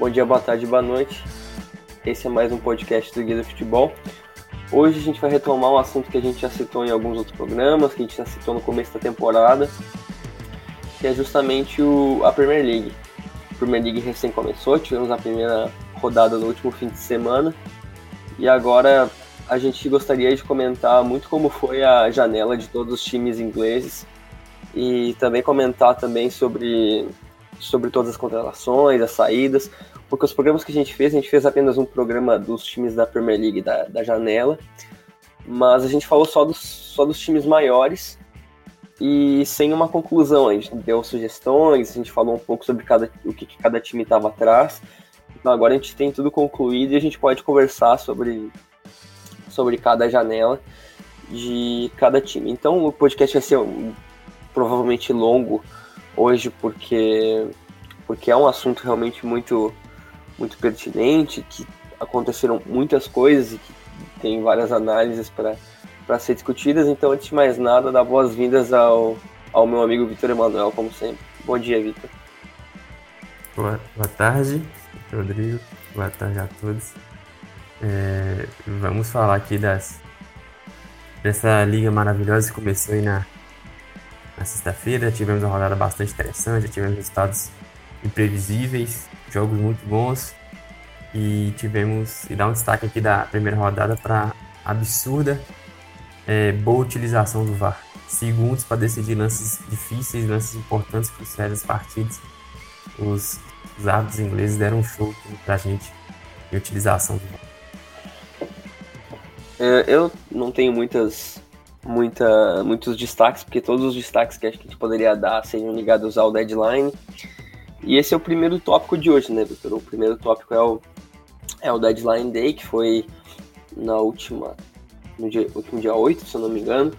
Bom dia, boa tarde, boa noite. Esse é mais um podcast do Guia do Futebol. Hoje a gente vai retomar um assunto que a gente já citou em alguns outros programas, que a gente já citou no começo da temporada, que é justamente o, a Premier League. A Premier League recém começou, tivemos a primeira rodada no último fim de semana, e agora a gente gostaria de comentar muito como foi a janela de todos os times ingleses e também comentar também sobre sobre todas as contratações, as saídas, porque os programas que a gente fez, a gente fez apenas um programa dos times da Premier League da, da janela, mas a gente falou só dos, só dos times maiores e sem uma conclusão. A gente deu sugestões, a gente falou um pouco sobre cada, o que, que cada time estava atrás. Então agora a gente tem tudo concluído e a gente pode conversar sobre, sobre cada janela de cada time. Então o podcast vai ser um, provavelmente longo hoje porque porque é um assunto realmente muito muito pertinente, que aconteceram muitas coisas e que tem várias análises para ser discutidas. Então, antes de mais nada, dá boas-vindas ao, ao meu amigo Vitor Emanuel, como sempre. Bom dia, Vitor. Boa, boa tarde, Rodrigo. Boa tarde a todos. É, vamos falar aqui das dessa liga maravilhosa que começou aí na, na sexta-feira. Tivemos uma rodada bastante interessante, tivemos resultados imprevisíveis, jogos muito bons. E tivemos, e dar um destaque aqui da primeira rodada para absurda é, boa utilização do VAR. Segundos para decidir lances difíceis, lances importantes, cruciais das partidas. Os, os árbitros ingleses deram um show para a gente de utilização do VAR. É, eu não tenho muitas, muita, muitos destaques, porque todos os destaques que a gente poderia dar seriam ligados ao deadline. E esse é o primeiro tópico de hoje, né, Victor? O primeiro tópico é o, é o Deadline Day, que foi na última. no dia, último dia 8, se eu não me engano,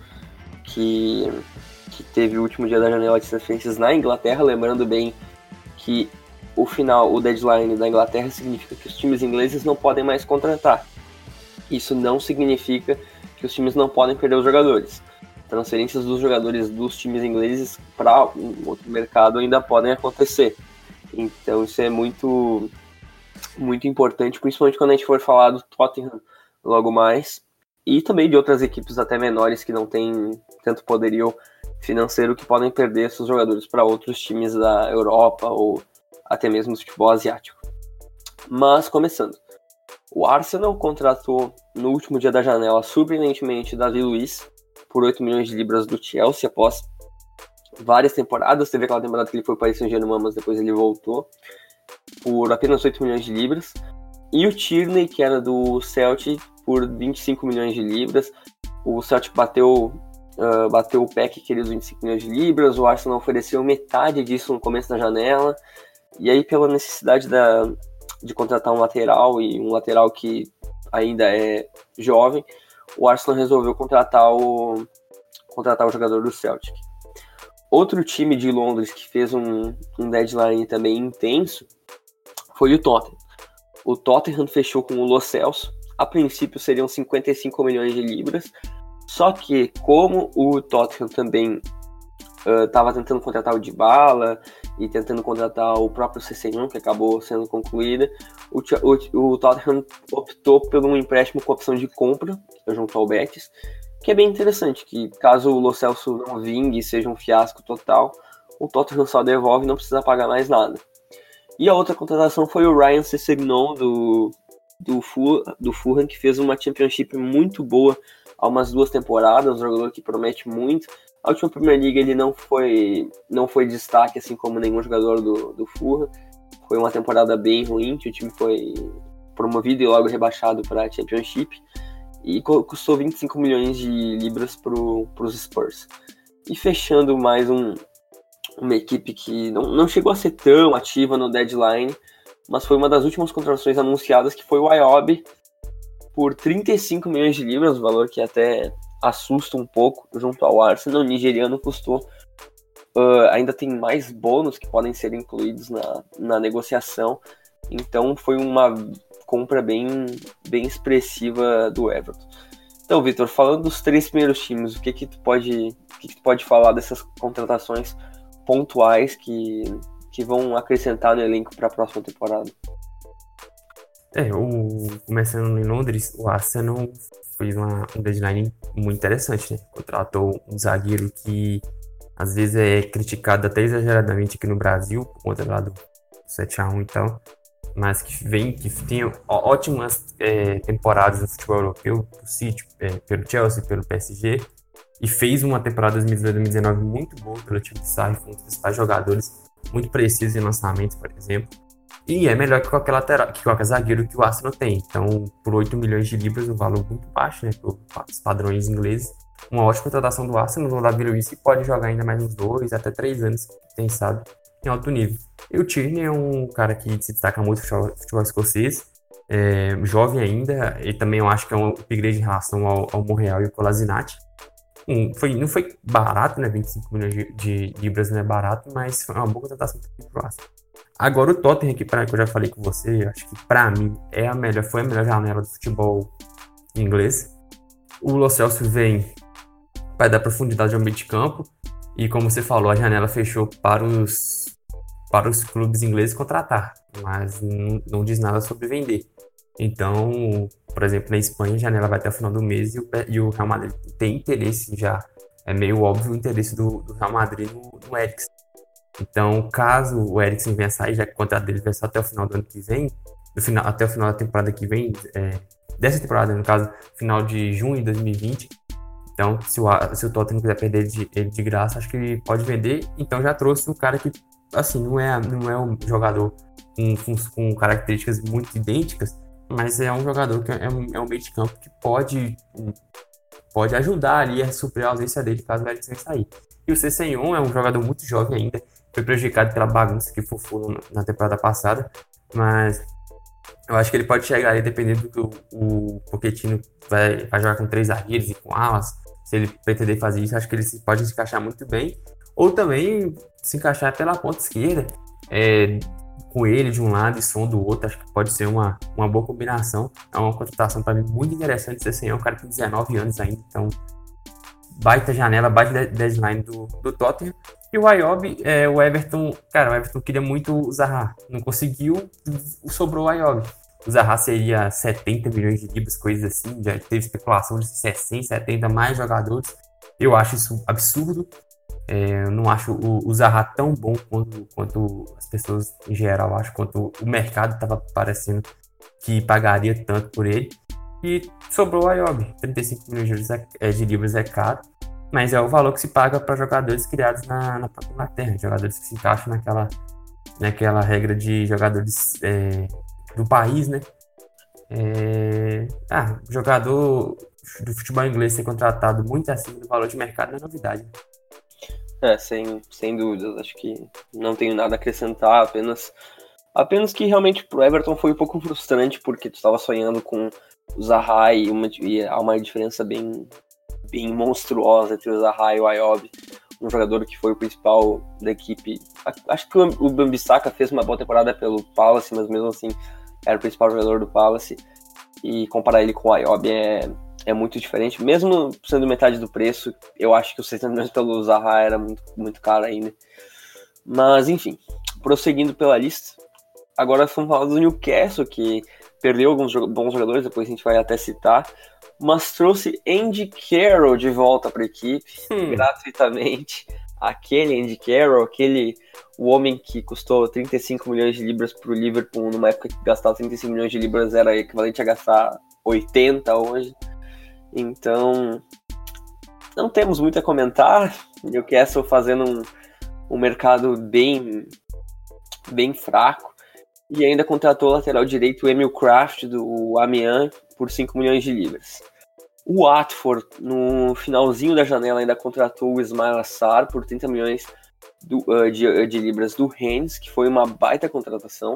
que, que teve o último dia da janela de transferências na Inglaterra, lembrando bem que o final, o deadline da Inglaterra significa que os times ingleses não podem mais contratar. Isso não significa que os times não podem perder os jogadores. Transferências dos jogadores dos times ingleses para um outro mercado ainda podem acontecer. Então isso é muito muito importante, principalmente quando a gente for falar do Tottenham logo mais, e também de outras equipes até menores que não têm tanto poderio financeiro que podem perder seus jogadores para outros times da Europa ou até mesmo do futebol asiático. Mas começando, o Arsenal contratou no último dia da janela surpreendentemente Davi Luiz por 8 milhões de libras do Chelsea após várias temporadas. Teve aquela temporada que ele foi para o Saint-Germain, mas depois ele voltou por apenas 8 milhões de libras. E o Tierney, que era do Celtic, por 25 milhões de libras. O Celtic bateu, uh, bateu o PEC, queria os 25 milhões de libras. O Arsenal ofereceu metade disso no começo da janela. E aí, pela necessidade da, de contratar um lateral e um lateral que ainda é jovem, o Arsenal resolveu contratar o, contratar o jogador do Celtic. Outro time de Londres que fez um, um deadline também intenso foi o Tottenham. O Tottenham fechou com o Lo Celso. A princípio seriam 55 milhões de libras. Só que, como o Tottenham também estava uh, tentando contratar o Dybala e tentando contratar o próprio CC1, que acabou sendo concluída, o, o, o, Tottenham optou por um empréstimo com opção de compra junto ao Betis que é bem interessante, que caso o Lo Celso não vingue seja um fiasco total, o Tottenham só devolve e não precisa pagar mais nada. E a outra contratação foi o Ryan Sessegnon do, do, do Fulham, que fez uma Championship muito boa há umas duas temporadas, um jogador que promete muito. A última Premier League ele não foi, não foi destaque, assim como nenhum jogador do, do Fulham. Foi uma temporada bem ruim, que o time foi promovido e logo rebaixado para a Championship e custou 25 milhões de libras para os Spurs. E fechando mais um, uma equipe que não, não chegou a ser tão ativa no deadline, mas foi uma das últimas contratações anunciadas, que foi o Iob, por 35 milhões de libras, um valor que até assusta um pouco junto ao Arsenal. O nigeriano custou. Uh, ainda tem mais bônus que podem ser incluídos na, na negociação. Então foi uma compra bem, bem expressiva do Everton. Então, Vitor, falando dos três primeiros times, o que que tu pode, o que, que tu pode falar dessas contratações pontuais que, que vão acrescentar no elenco para a próxima temporada? É, o, começando em Londres, o Arsenal fez uma, um deadline muito interessante, né? Contratou um zagueiro que às vezes é criticado até exageradamente aqui no Brasil, por conta lá do 7x1 e tal, mas que vem, que tem ótimas é, temporadas no futebol europeu, City, é, pelo Chelsea, pelo PSG, e fez uma temporada 2019 muito boa pelo time de Sarri, com os principais jogadores muito precisos em lançamentos, por exemplo. E é melhor que qualquer lateral, que qualquer zagueiro que o Arsenal tem. Então, por 8 milhões de libras, um valor muito baixo, né, os padrões ingleses. Uma ótima contratação do Arsenal, o Davi Luiz pode jogar ainda mais uns dois, até três anos, quem sabe, em alto nível. E o Tierney é um cara que se destaca muito no futebol, escocês, é, jovem ainda, e também eu acho que é um upgrade em relação ao, ao Monreal e ao Colasinati. Um, foi, não foi barato, né? 25 milhões de, de libras não é barato, mas foi uma boa contratação para o Arsenal. Agora o Tottenham aqui, pra, que eu já falei com você, acho que para mim é a melhor, foi a melhor janela do futebol inglês. O Lo Celso vem para dar profundidade ao meio de campo e como você falou, a janela fechou para os para os clubes ingleses contratar, mas não, não diz nada sobre vender. Então, por exemplo, na Espanha, a janela vai até o final do mês e o, e o Real Madrid tem interesse já. É meio óbvio o interesse do, do Real Madrid no, no. Então, caso o Eriksen venha sair, já que o contrato dele vai só até o final do ano que vem, final, até o final da temporada que vem, é, dessa temporada, no caso, final de junho de 2020. Então, se o, se o Tottenham quiser perder ele de, de graça, acho que ele pode vender. Então, já trouxe um cara que, assim, não é, não é um jogador com, com, características muito idênticas, mas é um jogador que é um, é um meio de campo que pode, pode ajudar ali a suprir a ausência dele caso o Eriksen sair. E o Cessenhon é um jogador muito jovem ainda, foi prejudicado pela bagunça que foi na temporada passada, mas eu acho que ele pode chegar aí dependendo do que o, o vai, vai jogar com três zagueiros e com alas, se ele pretender fazer isso, acho que ele pode se encaixar muito bem, ou também se encaixar pela ponta esquerda, é, com ele de um lado e som do outro, acho que pode ser uma, uma boa combinação. É uma contratação para mim muito interessante. Esse é um cara que tem 19 anos ainda, então baita janela, baita deadline do, do Tottenham. E o Ayob, é, o Everton, cara, o Everton queria muito o Zaha, não conseguiu, sobrou o Ayob. O Zaha seria 70 milhões de libras, coisas assim, já teve especulação de 60, 70 mais jogadores. Eu acho isso absurdo. É, eu não acho o, o Zaha tão bom quanto, quanto as pessoas em geral acham, quanto o mercado estava parecendo que pagaria tanto por ele. E sobrou o Ayob. 35 milhões de libras é, de libras é caro mas é o valor que se paga para jogadores criados na, na própria Inglaterra, jogadores que se encaixam naquela, naquela regra de jogadores é, do país, né? É, ah, jogador do futebol inglês ser contratado muito acima do valor de mercado não é novidade. É, sem, sem dúvidas. Acho que não tenho nada a acrescentar, apenas apenas que realmente pro Everton foi um pouco frustrante porque tu estava sonhando com o Zaha e, uma, e há uma diferença bem bem monstruosa entre o Zaha e o Ayob, um jogador que foi o principal da equipe. Acho que o Bambisaka fez uma boa temporada pelo Palace, mas mesmo assim era o principal jogador do Palace. E comparar ele com o Ayob é, é muito diferente. Mesmo sendo metade do preço, eu acho que o 60 milhões pelo Zaha era muito, muito caro ainda. Mas enfim, prosseguindo pela lista. Agora vamos falar do Newcastle, que perdeu alguns bons jogadores, depois a gente vai até citar mas trouxe Andy Carroll de volta para a equipe, hum. gratuitamente. Aquele Andy Carroll, aquele o homem que custou 35 milhões de libras para o Liverpool, numa época que gastava 35 milhões de libras era equivalente a gastar 80 hoje. Então, não temos muito a comentar. Newcastle fazendo um, um mercado bem, bem fraco. E ainda contratou o lateral direito o Emil Kraft do Amiens por 5 milhões de libras. O Watford, no finalzinho da janela, ainda contratou o Ismail Assar por 30 milhões do, uh, de, uh, de, libras do Rennes, que foi uma baita contratação.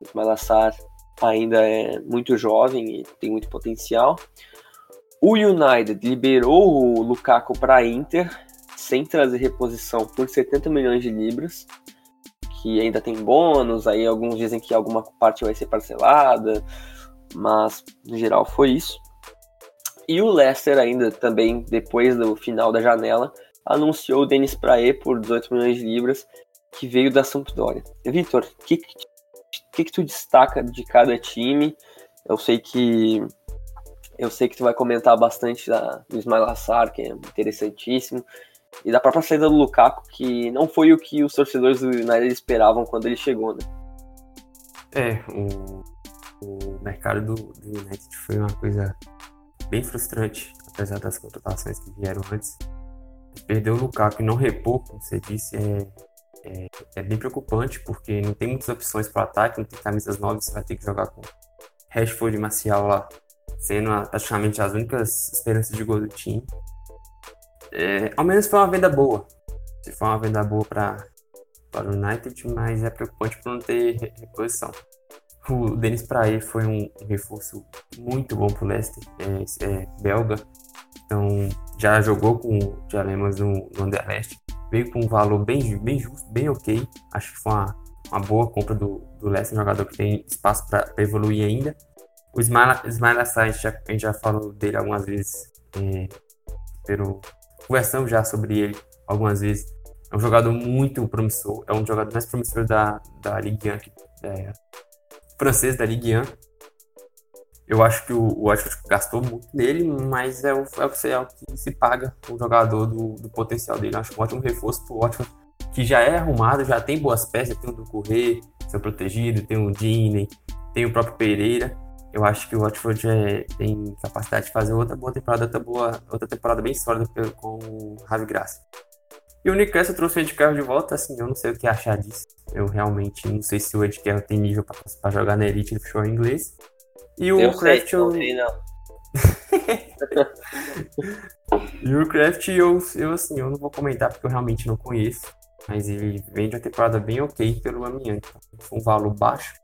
O Ismail Assar ainda é muito jovem e tem muito potencial. O United liberou o Lukaku para Inter, sem trazer reposição, por 70 milhões de libras, que ainda tem bônus, aí alguns dizem que alguma parte vai ser parcelada, mas no geral foi isso. E o Leicester ainda também, depois do final da janela, anunciou o Denis Praé por 18 milhões de libras, que veio da Sampdoria. Vitor, o que que, que tu destaca de cada time? Eu sei que eu sei que tu vai comentar bastante da, do Ismail Assar, que é interessantíssimo, e da própria saída do Lukaku, que não foi o que os torcedores do United esperavam quando ele chegou, né? É, o, o mercado do, do United foi uma coisa bem frustrante, apesar das contratações que vieram antes. Perder o Lukaku e não repor, como você disse, é, é, é bem preocupante, porque não tem muitas opções para o ataque, não tem camisas novas, você vai ter que jogar com Rashford e Marcial lá, sendo praticamente as únicas esperanças de gol do time. É, ao menos foi uma venda boa. Se foi uma venda boa para para o United, mas é preocupante por não ter reposição. O Denis Praia foi um, reforço muito bom para o Leicester, é, é, belga, então já jogou com o Dialemas no, no Anderlecht, veio com um valor bem, bem justo, bem ok, acho que foi uma, uma boa compra do, do Leicester, um jogador que tem espaço para evoluir ainda. O Ismail Assar, a gente já falou dele algumas vezes, é, pelo, conversamos já sobre ele algumas vezes, é um jogador muito promissor, é um jogador mais promissor da, da Ligue 1, é, francês da Ligue 1. Eu acho que o, o gastou muito nele, mas é o, é o, é o que se paga o jogador do, do potencial dele. Eu acho um ótimo reforço pro Watford, que já é arrumado, já tem boas peças, tem o do Correia, seu protegido, tem o Dini, tem o próprio Pereira. Eu acho que o Watford é, tem capacidade de fazer outra boa temporada, outra, boa, outra temporada bem sólida com o Ravi Graça. E o Newcastle trouxe o Ed Carroll de volta, assim, eu não sei o que achar disso. Eu realmente não sei se o Ed Carroll tem nível para jogar na elite do futebol inglês. E o Craft... Eu... E o Craft, eu, eu, assim, eu não vou comentar porque eu realmente não conheço. Mas ele vem de uma temporada bem ok pelo Amiante. Foi um valor baixo.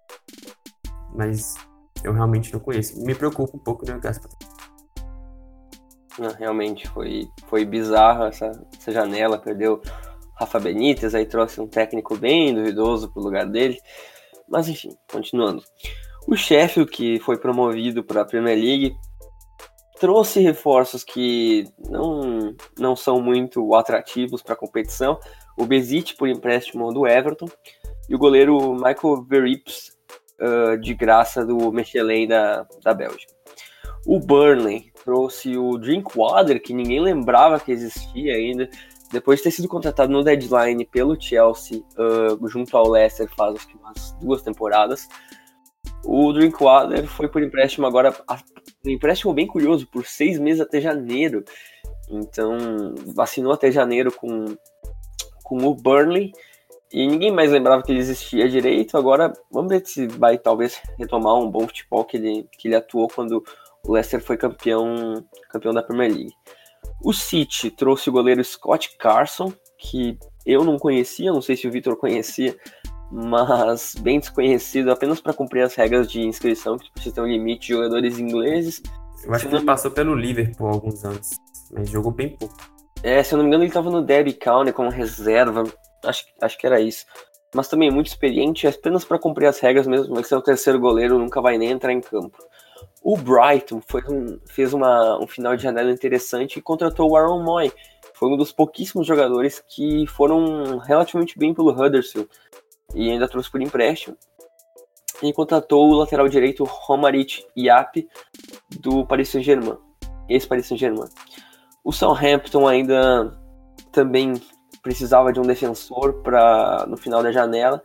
Mas eu realmente não conheço. Me preocupa um pouco o Newcastle não, realmente foi, foi bizarro essa, essa janela, perdeu Rafa Benítez, aí trouxe um técnico bem duvidoso pro lugar dele. Mas enfim, continuando. O Sheffield, que foi promovido para a Premier League, trouxe reforços que não, não são muito atrativos para a competição. O Bezic por empréstimo do Everton e o goleiro Michael Verrips uh, de graça do Michelin da, da Bélgica. O Burnley trouxe o Drinkwater, que ninguém lembrava que existia ainda, depois de ter sido contratado no deadline pelo Chelsea, uh, junto ao Leicester, faz umas duas temporadas. O Drinkwater foi por empréstimo agora, um empréstimo bem curioso, por seis meses até janeiro. Então, vacinou até janeiro com, com o Burnley. E ninguém mais lembrava que ele existia direito. Agora, vamos ver se vai talvez retomar um bom futebol que ele, que ele atuou quando o Leicester foi campeão, campeão da Premier League. O City trouxe o goleiro Scott Carson, que eu não conhecia, não sei se o Vitor conhecia, mas bem desconhecido apenas para cumprir as regras de inscrição, que precisa ter um limite de jogadores ingleses. Eu acho que ele passou pelo Liverpool há alguns anos, mas jogou bem pouco. É, se eu não me engano, ele estava no Derby County como reserva, acho, acho que era isso. Mas também muito experiente, apenas para cumprir as regras mesmo, mas ser o terceiro goleiro nunca vai nem entrar em campo. O Brighton foi um, fez uma, um final de janela interessante e contratou o Aaron Moy. Foi um dos pouquíssimos jogadores que foram relativamente bem pelo Huddersfield e ainda trouxe por empréstimo. E contratou o lateral direito Romaric Iap do Paris Saint-Germain, ex-Paris Saint-Germain. O Southampton ainda também precisava de um defensor para no final da janela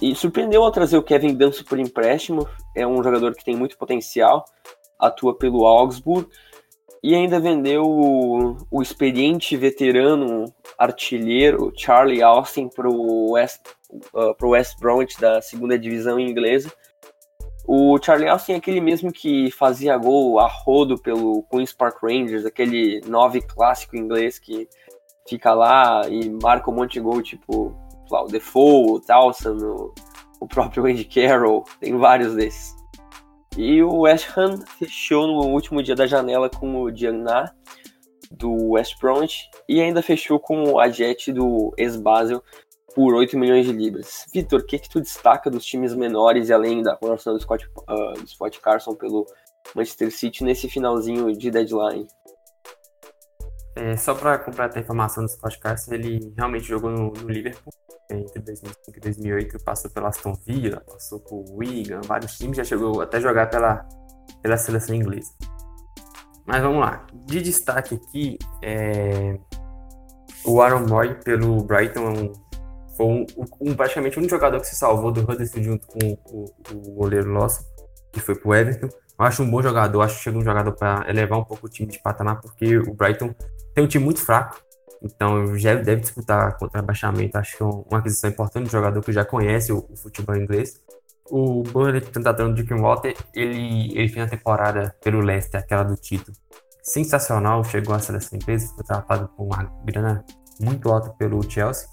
e surpreendeu ao trazer o Kevin Danso por empréstimo. É um jogador que tem muito potencial, atua pelo Augsburg. E ainda vendeu o, o experiente veterano artilheiro Charlie Austin para o West, uh, West Bromwich da segunda divisão inglesa. O Charlie Austin é aquele mesmo que fazia gol a rodo pelo Queen's Park Rangers, aquele nove clássico inglês que fica lá e marca um monte de gol, tipo lá, o Defoe, o Towson, o, o próprio Andy Carroll, tem vários desses. E o West Ham fechou no último dia da janela com o Diana do West Bromwich e ainda fechou com o Ajet do ex-Basel por 8 milhões de libras. Vitor, o que, que tu destaca dos times menores e além da coloração do Scott, uh, do Scott Carson pelo Manchester City nesse finalzinho de deadline? É, só para completar a informação do Scott Carson, ele realmente jogou no, no Liverpool é, entre 2005 e 2008, passou pela Aston Villa, passou por Wigan, vários times, já chegou até jogar pela, pela seleção inglesa. Mas vamos lá. De destaque aqui, é... o Aaron Moy pelo Brighton é um, foi um, um, praticamente o único jogador que se salvou do Huddersfield junto com o, o goleiro Lawson, que foi pro Everton. Eu acho um bom jogador, acho que chega um jogador para elevar um pouco o time de patamar, porque o Brighton tem um time muito fraco, então já deve disputar contra rebaixamento. Acho que é uma aquisição importante de jogador que já conhece o, o futebol inglês. O Burnley tentador de Kim Walter, ele, ele fez a temporada pelo Leicester, aquela do título. Sensacional, chegou a seleção inglesa, foi tratado com uma grana muito alta pelo Chelsea.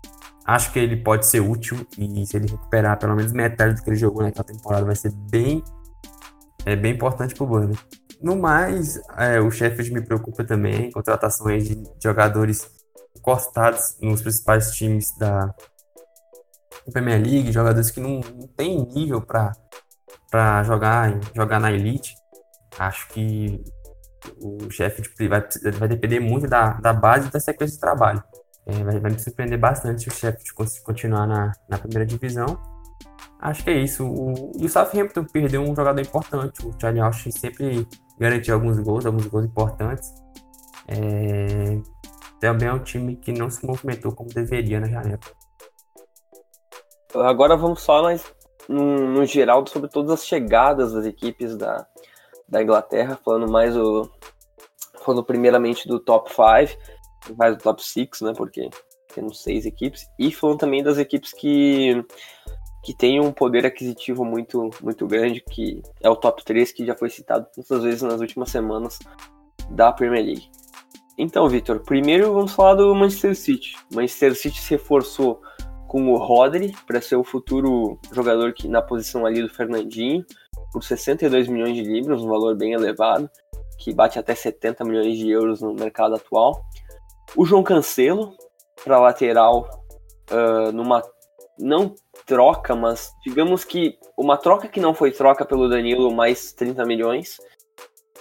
Acho que ele pode ser útil e se ele recuperar pelo menos metade do que ele jogou naquela temporada, vai ser bem é bem importante para o Burnley. No mais, é, o Sheffield me preocupa também, contratações de jogadores encostados nos principais times da Premier League, jogadores que não, não têm nível para jogar, jogar na elite. Acho que o Sheffield vai, vai depender muito da, da base e da sequência de trabalho. É, vai, vai, me surpreender bastante o Sheffield continuar na, na primeira divisão acho que é isso. O, e o Southampton perdeu um jogador importante. O Charlie Austin sempre garantiu alguns gols, alguns gols importantes. É, também é um time que não se movimentou como deveria na janela. Agora vamos falar mais no, no, geral sobre todas as chegadas das equipes da, da Inglaterra, falando mais o. Falando primeiramente do top 5, mais do top 6, né? Porque temos seis equipes, e falando também das equipes que que tem um poder aquisitivo muito, muito grande, que é o top 3 que já foi citado muitas vezes nas últimas semanas da Premier League. Então, Victor, primeiro vamos falar do Manchester City. Manchester City se reforçou com o Rodri para ser o futuro jogador que na posição ali do Fernandinho, por 62 milhões de libras, um valor bem elevado, que bate até 70 milhões de euros no mercado atual. O João Cancelo para lateral uh, numa não troca, mas digamos que uma troca que não foi troca pelo Danilo, mais 30 milhões.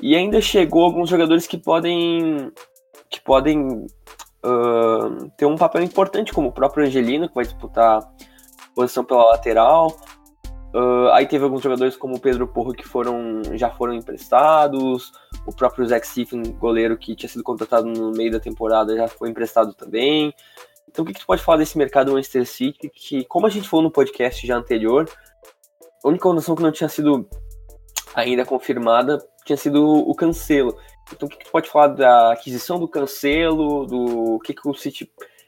E ainda chegou alguns jogadores que podem que podem uh, ter um papel importante, como o próprio Angelino, que vai disputar posição pela lateral. Uh, aí teve alguns jogadores como o Pedro Porro que foram, já foram emprestados. O próprio Zach Stephen, goleiro que tinha sido contratado no meio da temporada, já foi emprestado também. Então, o que, que tu pode falar desse mercado Manchester City? Que, como a gente falou no podcast já anterior, a única condição que não tinha sido ainda confirmada tinha sido o cancelo. Então, o que, que tu pode falar da aquisição do cancelo, do que, que o City,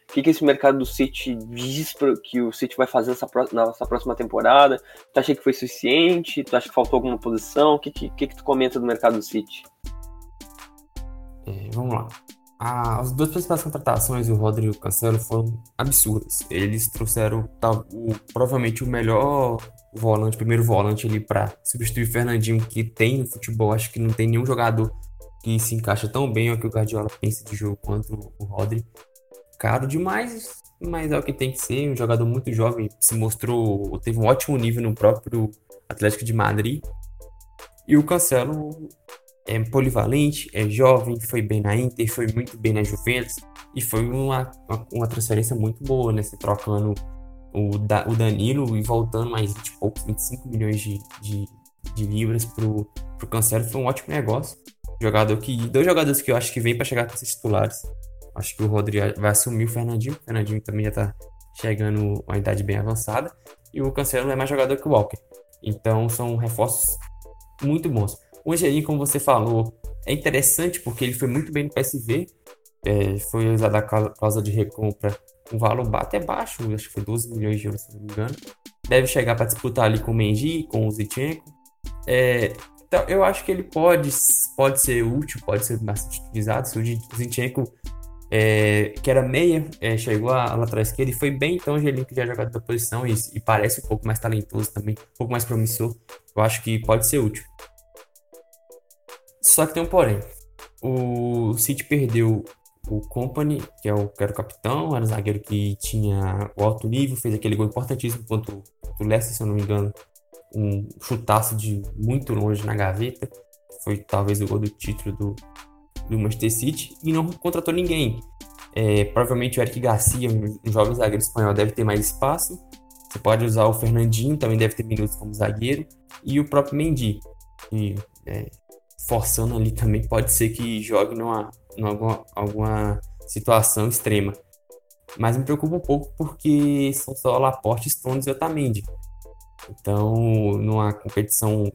o que, que esse mercado do City diz que o City vai fazer nessa, nessa próxima temporada? Tu acha que foi suficiente? Tu acha que faltou alguma posição? O que, que, que, que tu comenta do mercado do City? É, vamos lá as duas principais contratações, o Rodrigo e o Cancelo, foram absurdas. Eles trouxeram o, provavelmente o melhor volante, primeiro volante ali para substituir o Fernandinho, que tem no futebol. Acho que não tem nenhum jogador que se encaixa tão bem ao que o Guardiola pensa de jogo quanto o Rodri. Caro demais, mas é o que tem que ser. Um jogador muito jovem, se mostrou, teve um ótimo nível no próprio Atlético de Madrid. E o Cancelo é polivalente, é jovem, foi bem na Inter, foi muito bem na Juventus e foi uma, uma, uma transferência muito boa, né? Trocando o, da, o Danilo e voltando mais 20 poucos, 25 milhões de, de, de libras pro, pro Cancelo foi um ótimo negócio. Jogador que. Dois jogadores que eu acho que vem para chegar com esses titulares. Acho que o Rodrigo vai assumir o Fernandinho. O Fernandinho também já tá chegando a uma idade bem avançada. E o Cancelo é mais jogador que o Walker. Então são reforços muito bons. O Angelim, como você falou, é interessante porque ele foi muito bem no PSV, é, foi usado a causa de recompra um valor até baixo, acho que foi 12 milhões de euros, se não me engano. Deve chegar para disputar ali com o Mendy, com o Zichenko. É, então, eu acho que ele pode, pode ser útil, pode ser bastante utilizado. Se o Zinchenko, é, que era meia, é, chegou à lateral esquerda e foi bem, então o Angelim que já jogado da posição e, e, parece um pouco mais talentoso também, um pouco mais promissor. Eu acho que pode ser útil. Só que tem um porém. O City perdeu o Company, que, é o, que era o capitão, era o zagueiro que tinha o alto nível, fez aquele gol importantíssimo contra o Leicester, se eu não me engano, um chutaço de muito longe na gaveta. Foi talvez o gol do título do, do Manchester City e não contratou ninguém. É, provavelmente o Eric Garcia, um jovem zagueiro espanhol, deve ter mais espaço. Você pode usar o Fernandinho, também deve ter minutos como zagueiro. E o próprio Mendy, que é, forçando ali também pode ser que jogue numa, numa alguma, situação extrema. Mas me preocupa um pouco porque são só Laporte, Stones e Otamendi. Então, numa competição,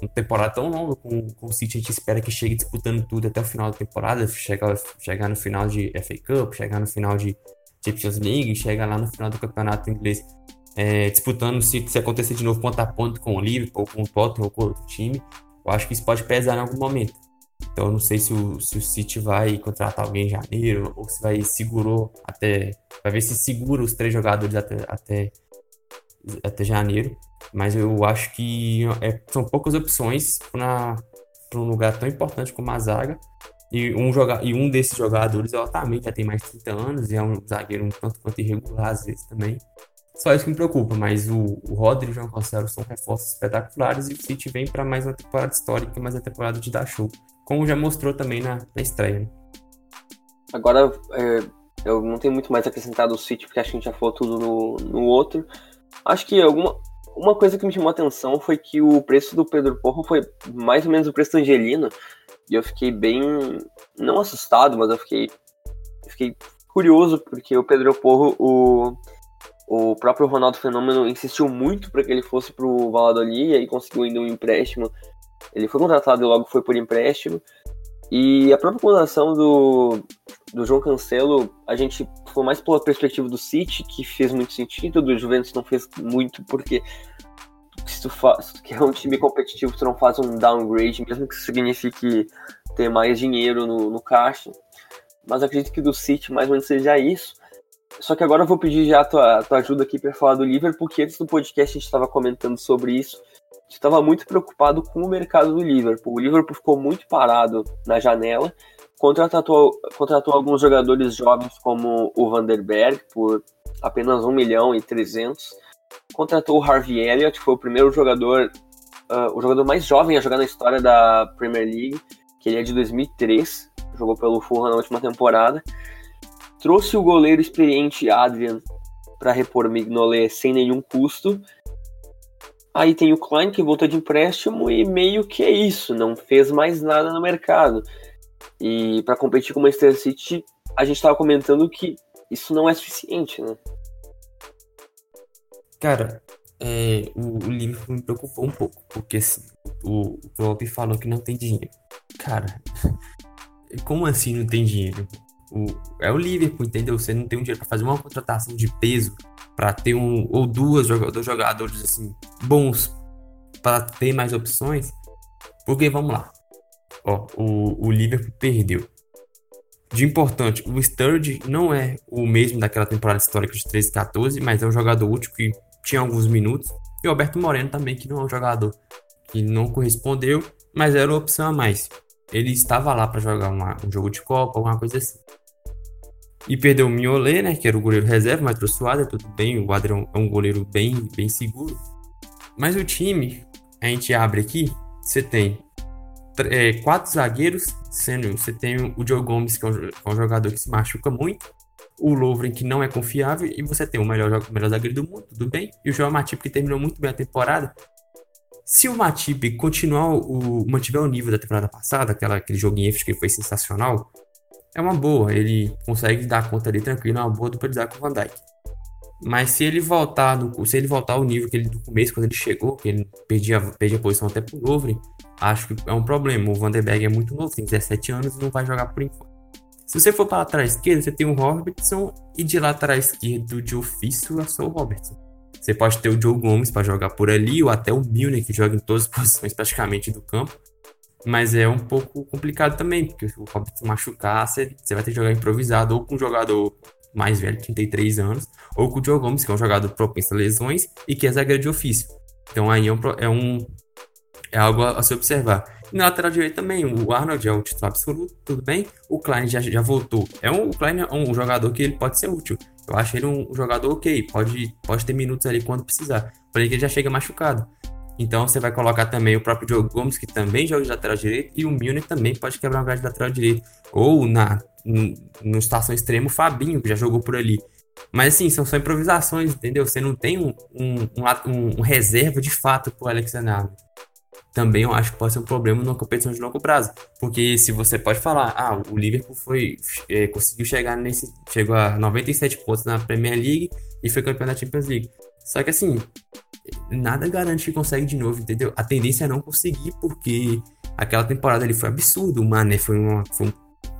uma temporada tão longa com, com o City, a gente espera que chegue disputando tudo até o final da temporada, chegar, chegar no final de FA Cup, chegar no final de Champions League, chegar lá no final do campeonato inglês, é, disputando se, se acontecer de novo ponto a ponto com o Liverpool, com o Tottenham ou com outro time. Eu acho que isso pode pesar em algum momento. Então eu não sei se o, se o City vai contratar alguém em janeiro ou se vai segurou até. Vai ver se segura os três jogadores até, até, até janeiro. Mas eu acho que é, são poucas opções para um lugar tão importante como a zaga. E um, joga, e um desses jogadores é o Otamendi, já tem mais de 30 anos e é um zagueiro um tanto quanto irregular às vezes também. Só isso que me preocupa, mas o, o Rodri e o João Cancelo são reforços espetaculares e o City vem para mais uma temporada histórica, mais uma temporada de dar show como já mostrou também na, na estreia. Né? Agora, é, eu não tenho muito mais acrescentado o City, porque acho que a gente já falou tudo no, no outro. Acho que alguma uma coisa que me chamou a atenção foi que o preço do Pedro Porro foi mais ou menos o preço do Angelino, e eu fiquei bem, não assustado, mas eu fiquei, fiquei curioso, porque o Pedro Porro, o, o próprio Ronaldo Fenômeno insistiu muito para que ele fosse para o Valladolid, e aí conseguiu ainda um empréstimo ele foi contratado e logo foi por empréstimo. E a própria contratação do, do João Cancelo, a gente foi mais pela perspectiva do City, que fez muito sentido, do Juventus não fez muito, porque se tu faz, que é um time competitivo, tu não faz um downgrade, mesmo que isso signifique ter mais dinheiro no, no caixa. Mas acredito que do City mais ou menos seja isso. Só que agora eu vou pedir já a tua, a tua ajuda aqui para falar do Liverpool, porque antes do podcast a gente estava comentando sobre isso estava muito preocupado com o mercado do Liverpool. O Liverpool ficou muito parado na janela, contratou, contratou alguns jogadores jovens como o Vanderberg por apenas 1 milhão e 300. Contratou o Harvey Elliott, que foi o primeiro jogador, uh, o jogador mais jovem a jogar na história da Premier League, que ele é de 2003, jogou pelo Fulham na última temporada. Trouxe o goleiro experiente Adrian para repor Mignolet sem nenhum custo Aí tem o Klein que voltou de empréstimo e meio que é isso, não fez mais nada no mercado. E para competir com o Manchester City, a gente estava comentando que isso não é suficiente, né? Cara, é, o, o Liverpool me preocupou um pouco, porque assim, o, o Klopp falou que não tem dinheiro. Cara, como assim não tem dinheiro? O, é o Liverpool, entendeu? Você não tem um dinheiro para fazer uma contratação de peso para ter um ou duas dois jogadores assim bons para ter mais opções. Porque vamos lá. Ó, o, o Liverpool perdeu. De importante, o Sturridge não é o mesmo daquela temporada histórica de 13 e 14, mas é um jogador útil que tinha alguns minutos. E o Alberto Moreno também, que não é um jogador que não correspondeu, mas era uma opção a mais. Ele estava lá para jogar uma, um jogo de Copa, alguma coisa assim. E perdeu o Mignolet, né? Que era o goleiro reserva, mas trouxe o tudo bem. O Adrian é um goleiro bem, bem seguro. Mas o time, a gente abre aqui, você tem é, quatro zagueiros, sendo você tem o Joe Gomes, que é um, é um jogador que se machuca muito, o Lovren, que não é confiável, e você tem o melhor, o melhor zagueiro do mundo, tudo bem, e o João Matip, que terminou muito bem a temporada. Se o Matip continuar o, mantiver o nível da temporada passada, aquela, aquele joguinho que foi sensacional, é uma boa. Ele consegue dar conta ali tranquilo, é uma boa dupla com o Van Dijk. Mas se ele voltar no, se ele voltar ao nível que ele do começo, quando ele chegou, que ele perdia, perdia a posição até pro Lovren, acho que é um problema. O Van der Berg é muito novo, tem 17 anos e não vai jogar por enquanto. Se você for para a lateral esquerda, você tem o Robertson e de lateral esquerdo de ofício é só o Robertson. Você pode ter o Joe Gomes para jogar por ali, ou até o Milner, que joga em todas as posições praticamente do campo. Mas é um pouco complicado também, porque se o Robert se machucar, você, vai ter que jogar improvisado ou com um jogador mais velho, 33 anos, ou com o Joe Gomes, que é um jogador propenso a lesões e que é zagueiro de ofício. Então aí é um, é, um, é algo a, a se observar. E na lateral direita também, o Arnold é o titular absoluto, tudo bem. O Klein já, já voltou. É um, o Klein é um jogador que ele pode ser útil. Eu acho ele um jogador ok, pode, pode ter minutos ali quando precisar. Porém ele já chega machucado. Então você vai colocar também o próprio Diogo Gomes, que também joga de lateral direito, e o Milner também pode quebrar um lugar de lateral direito. Ou na no, no situação extrema, o Fabinho, que já jogou por ali. Mas assim, são só improvisações, entendeu? Você não tem um, um, um, um reserva de fato pro Alexander Também eu acho que pode ser um problema numa competição de longo prazo. Porque se você pode falar, ah, o Liverpool foi, é, conseguiu chegar nesse. Chegou a 97 pontos na Premier League e foi campeão da Champions League. Só que assim, nada garante que consegue de novo, entendeu? A tendência é não conseguir, porque aquela temporada ali foi absurdo. O Mané foi, uma, foi um,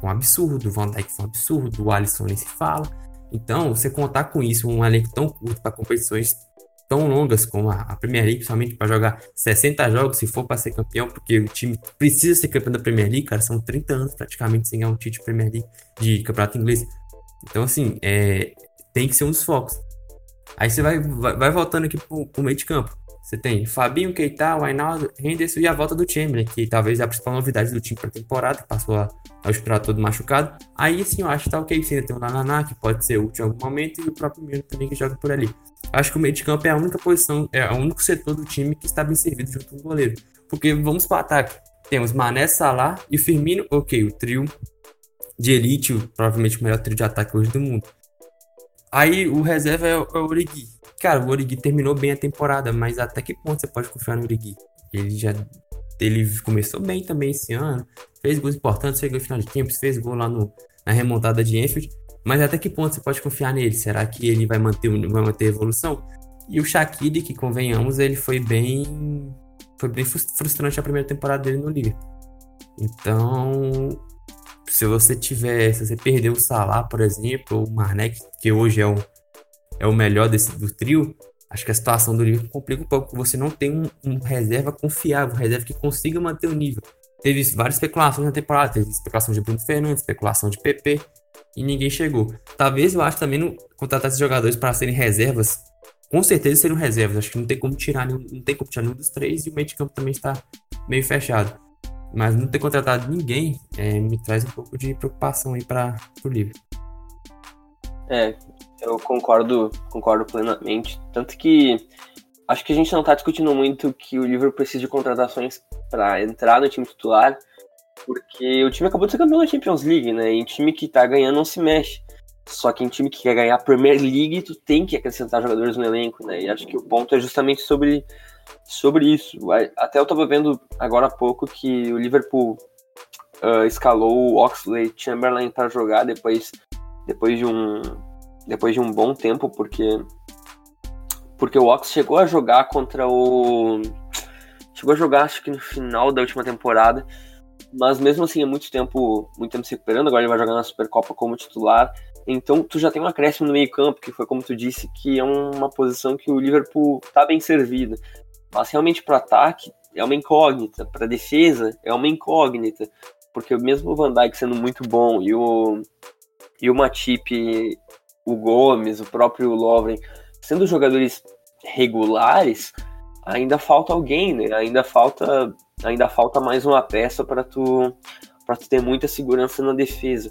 um, absurdo, o Van Dijk foi um absurdo, o Alisson nem se fala. Então, você contar com isso, um elenco tão curto para competições tão longas como a, Premier League, somente para jogar 60 jogos, se for para ser campeão, porque o time precisa ser campeão da Premier League, cara, são 30 anos praticamente sem ganhar um título de Premier League de campeonato inglês. Então, assim, é, tem que ser um dos focos. Aí você vai, vai, vai voltando aqui pro, pro meio de campo. Você tem Fabinho, Keita, Wijnaldum, Henderson e a volta do Chamberlain, que talvez é a principal novidade do time para a temporada, que passou a, a esperar todo machucado. Aí sim eu acho que tá ok. Ainda tem o Nananá, que pode ser útil em algum momento, e o próprio Mino também que joga por ali. Acho que o meio de campo é a única posição, é o único setor do time que está bem servido junto com o goleiro. Porque vamos para o ataque. Temos Mané, Salah e o Firmino, ok, o trio de elite, provavelmente o melhor trio de ataque hoje do mundo. Aí o reserva é o, é o Origi. Cara, o Origi terminou bem a temporada, mas até que ponto você pode confiar no Origi? Ele já ele começou bem também esse ano, fez gols importantes, chegou no final de tempo, fez gol lá no, na remontada de Enfield, mas até que ponto você pode confiar nele? Será que ele vai manter, vai manter a evolução? E o Shaqiri, que convenhamos, ele foi bem foi bem frustrante a primeira temporada dele no Liverpool. Então, se você tiver, se você perder o Salah, por exemplo, ou o Marnek, que hoje é o, é o melhor desse, do trio, acho que a situação do Liverpool complica um pouco, você não tem um, um, reserva confiável, um reserva que consiga manter o nível. Teve várias especulações na temporada, teve especulação de Bruno Fernandes, especulação de PP, e ninguém chegou. Talvez eu acho também no, contratar esses jogadores para serem reservas, com certeza seriam reservas, acho que não tem como tirar nenhum, não tem como tirar nenhum dos três, e o meio de campo também está meio fechado mas não ter contratado ninguém é, me traz um pouco de preocupação aí para o livro. É, eu concordo, concordo plenamente. Tanto que acho que a gente não está discutindo muito que o Liverpool precisa de contratações para entrar no time titular, porque o time acabou de ser campeão da Champions League, né? E time que está ganhando não se mexe. Só que em time que quer ganhar a Premier League, tu tem que acrescentar jogadores no elenco, né? E acho que o ponto é justamente sobre sobre isso. Até eu tava vendo agora há pouco que o Liverpool uh, escalou o Oxley Chamberlain para jogar depois, depois de um depois de um bom tempo, porque porque o Ox chegou a jogar contra o chegou a jogar acho que no final da última temporada, mas mesmo assim é muito tempo, muito tempo se recuperando, agora ele vai jogar na Supercopa como titular. Então tu já tem um acréscimo no meio-campo, que foi como tu disse, que é uma posição que o Liverpool tá bem servido. Mas realmente para ataque é uma incógnita, para defesa é uma incógnita, porque mesmo o Van Dijk sendo muito bom e o e o Matip, o Gomes, o próprio Lovren sendo jogadores regulares, ainda falta alguém, né? Ainda falta ainda falta mais uma peça para tu para tu ter muita segurança na defesa,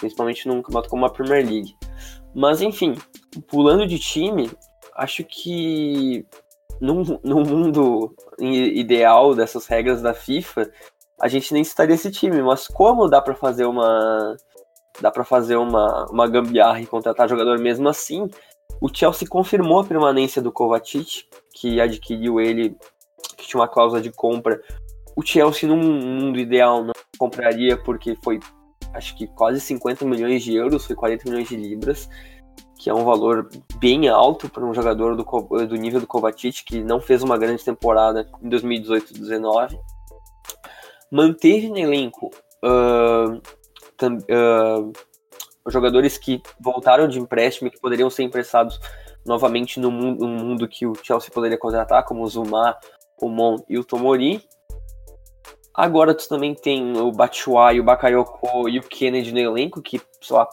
principalmente num campeonato como a Premier League. Mas enfim, pulando de time, acho que num, num mundo ideal dessas regras da FIFA, a gente nem citaria esse time, mas como dá para fazer uma dá para fazer uma, uma gambiarra e contratar jogador mesmo assim, o Chelsea confirmou a permanência do Kovacic, que adquiriu ele, que tinha uma cláusula de compra. O Chelsea, num mundo ideal, não compraria porque foi, acho que quase 50 milhões de euros, foi 40 milhões de libras que é um valor bem alto para um jogador do, do nível do Kovacic, que não fez uma grande temporada em 2018 2019. Manteve no elenco uh, uh, jogadores que voltaram de empréstimo e que poderiam ser emprestados novamente no mundo, no mundo que o Chelsea poderia contratar, como o Zuma, o Mon e o Tomori. Agora tu também tem o Batshuayi, o Bakayoko e o Kennedy no elenco, que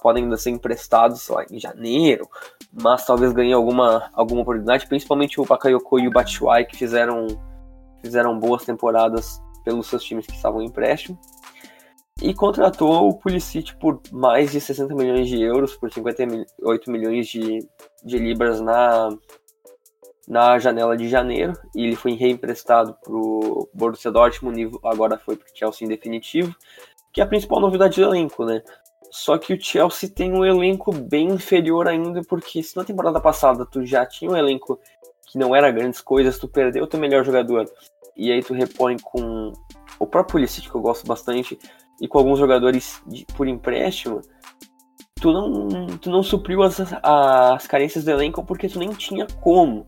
podem ainda ser emprestados sei lá, em janeiro, mas talvez ganhem alguma, alguma oportunidade, principalmente o Bakayoko e o Batshuayi, que fizeram, fizeram boas temporadas pelos seus times que estavam em empréstimo. E contratou o Pulisic por mais de 60 milhões de euros, por 58 milhões de, de libras na, na janela de janeiro e ele foi reemprestado para o Borussia Dortmund agora foi para o Chelsea em definitivo, que é a principal novidade do elenco, né? Só que o Chelsea tem um elenco bem inferior ainda, porque se na temporada passada tu já tinha um elenco que não era grandes coisas, tu perdeu o teu melhor jogador e aí tu repõe com o próprio Pulisic, que eu gosto bastante, e com alguns jogadores de, por empréstimo, tu não, tu não supriu as, as carências do elenco porque tu nem tinha como.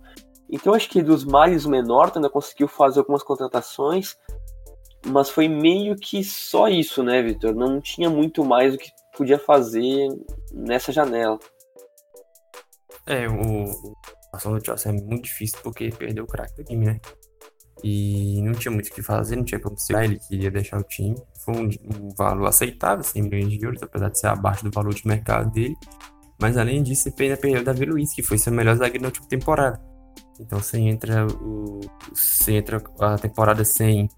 Então acho que dos males o menor, tu ainda conseguiu fazer algumas contratações, mas foi meio que só isso, né, Vitor? Não tinha muito mais o que podia fazer nessa janela. É, o, a situação do Chelsea é muito difícil porque perdeu o craque do time, né? E não tinha muito o que fazer, não tinha como segurar, ele queria deixar o time. Foi um, um, valor aceitável, 100 milhões de euros, apesar de ser abaixo do valor de mercado dele. Mas além disso, ele ainda perdeu o Davi Luiz, que foi seu melhor zagueiro na última temporada. Então você entra, o, você entra a temporada sem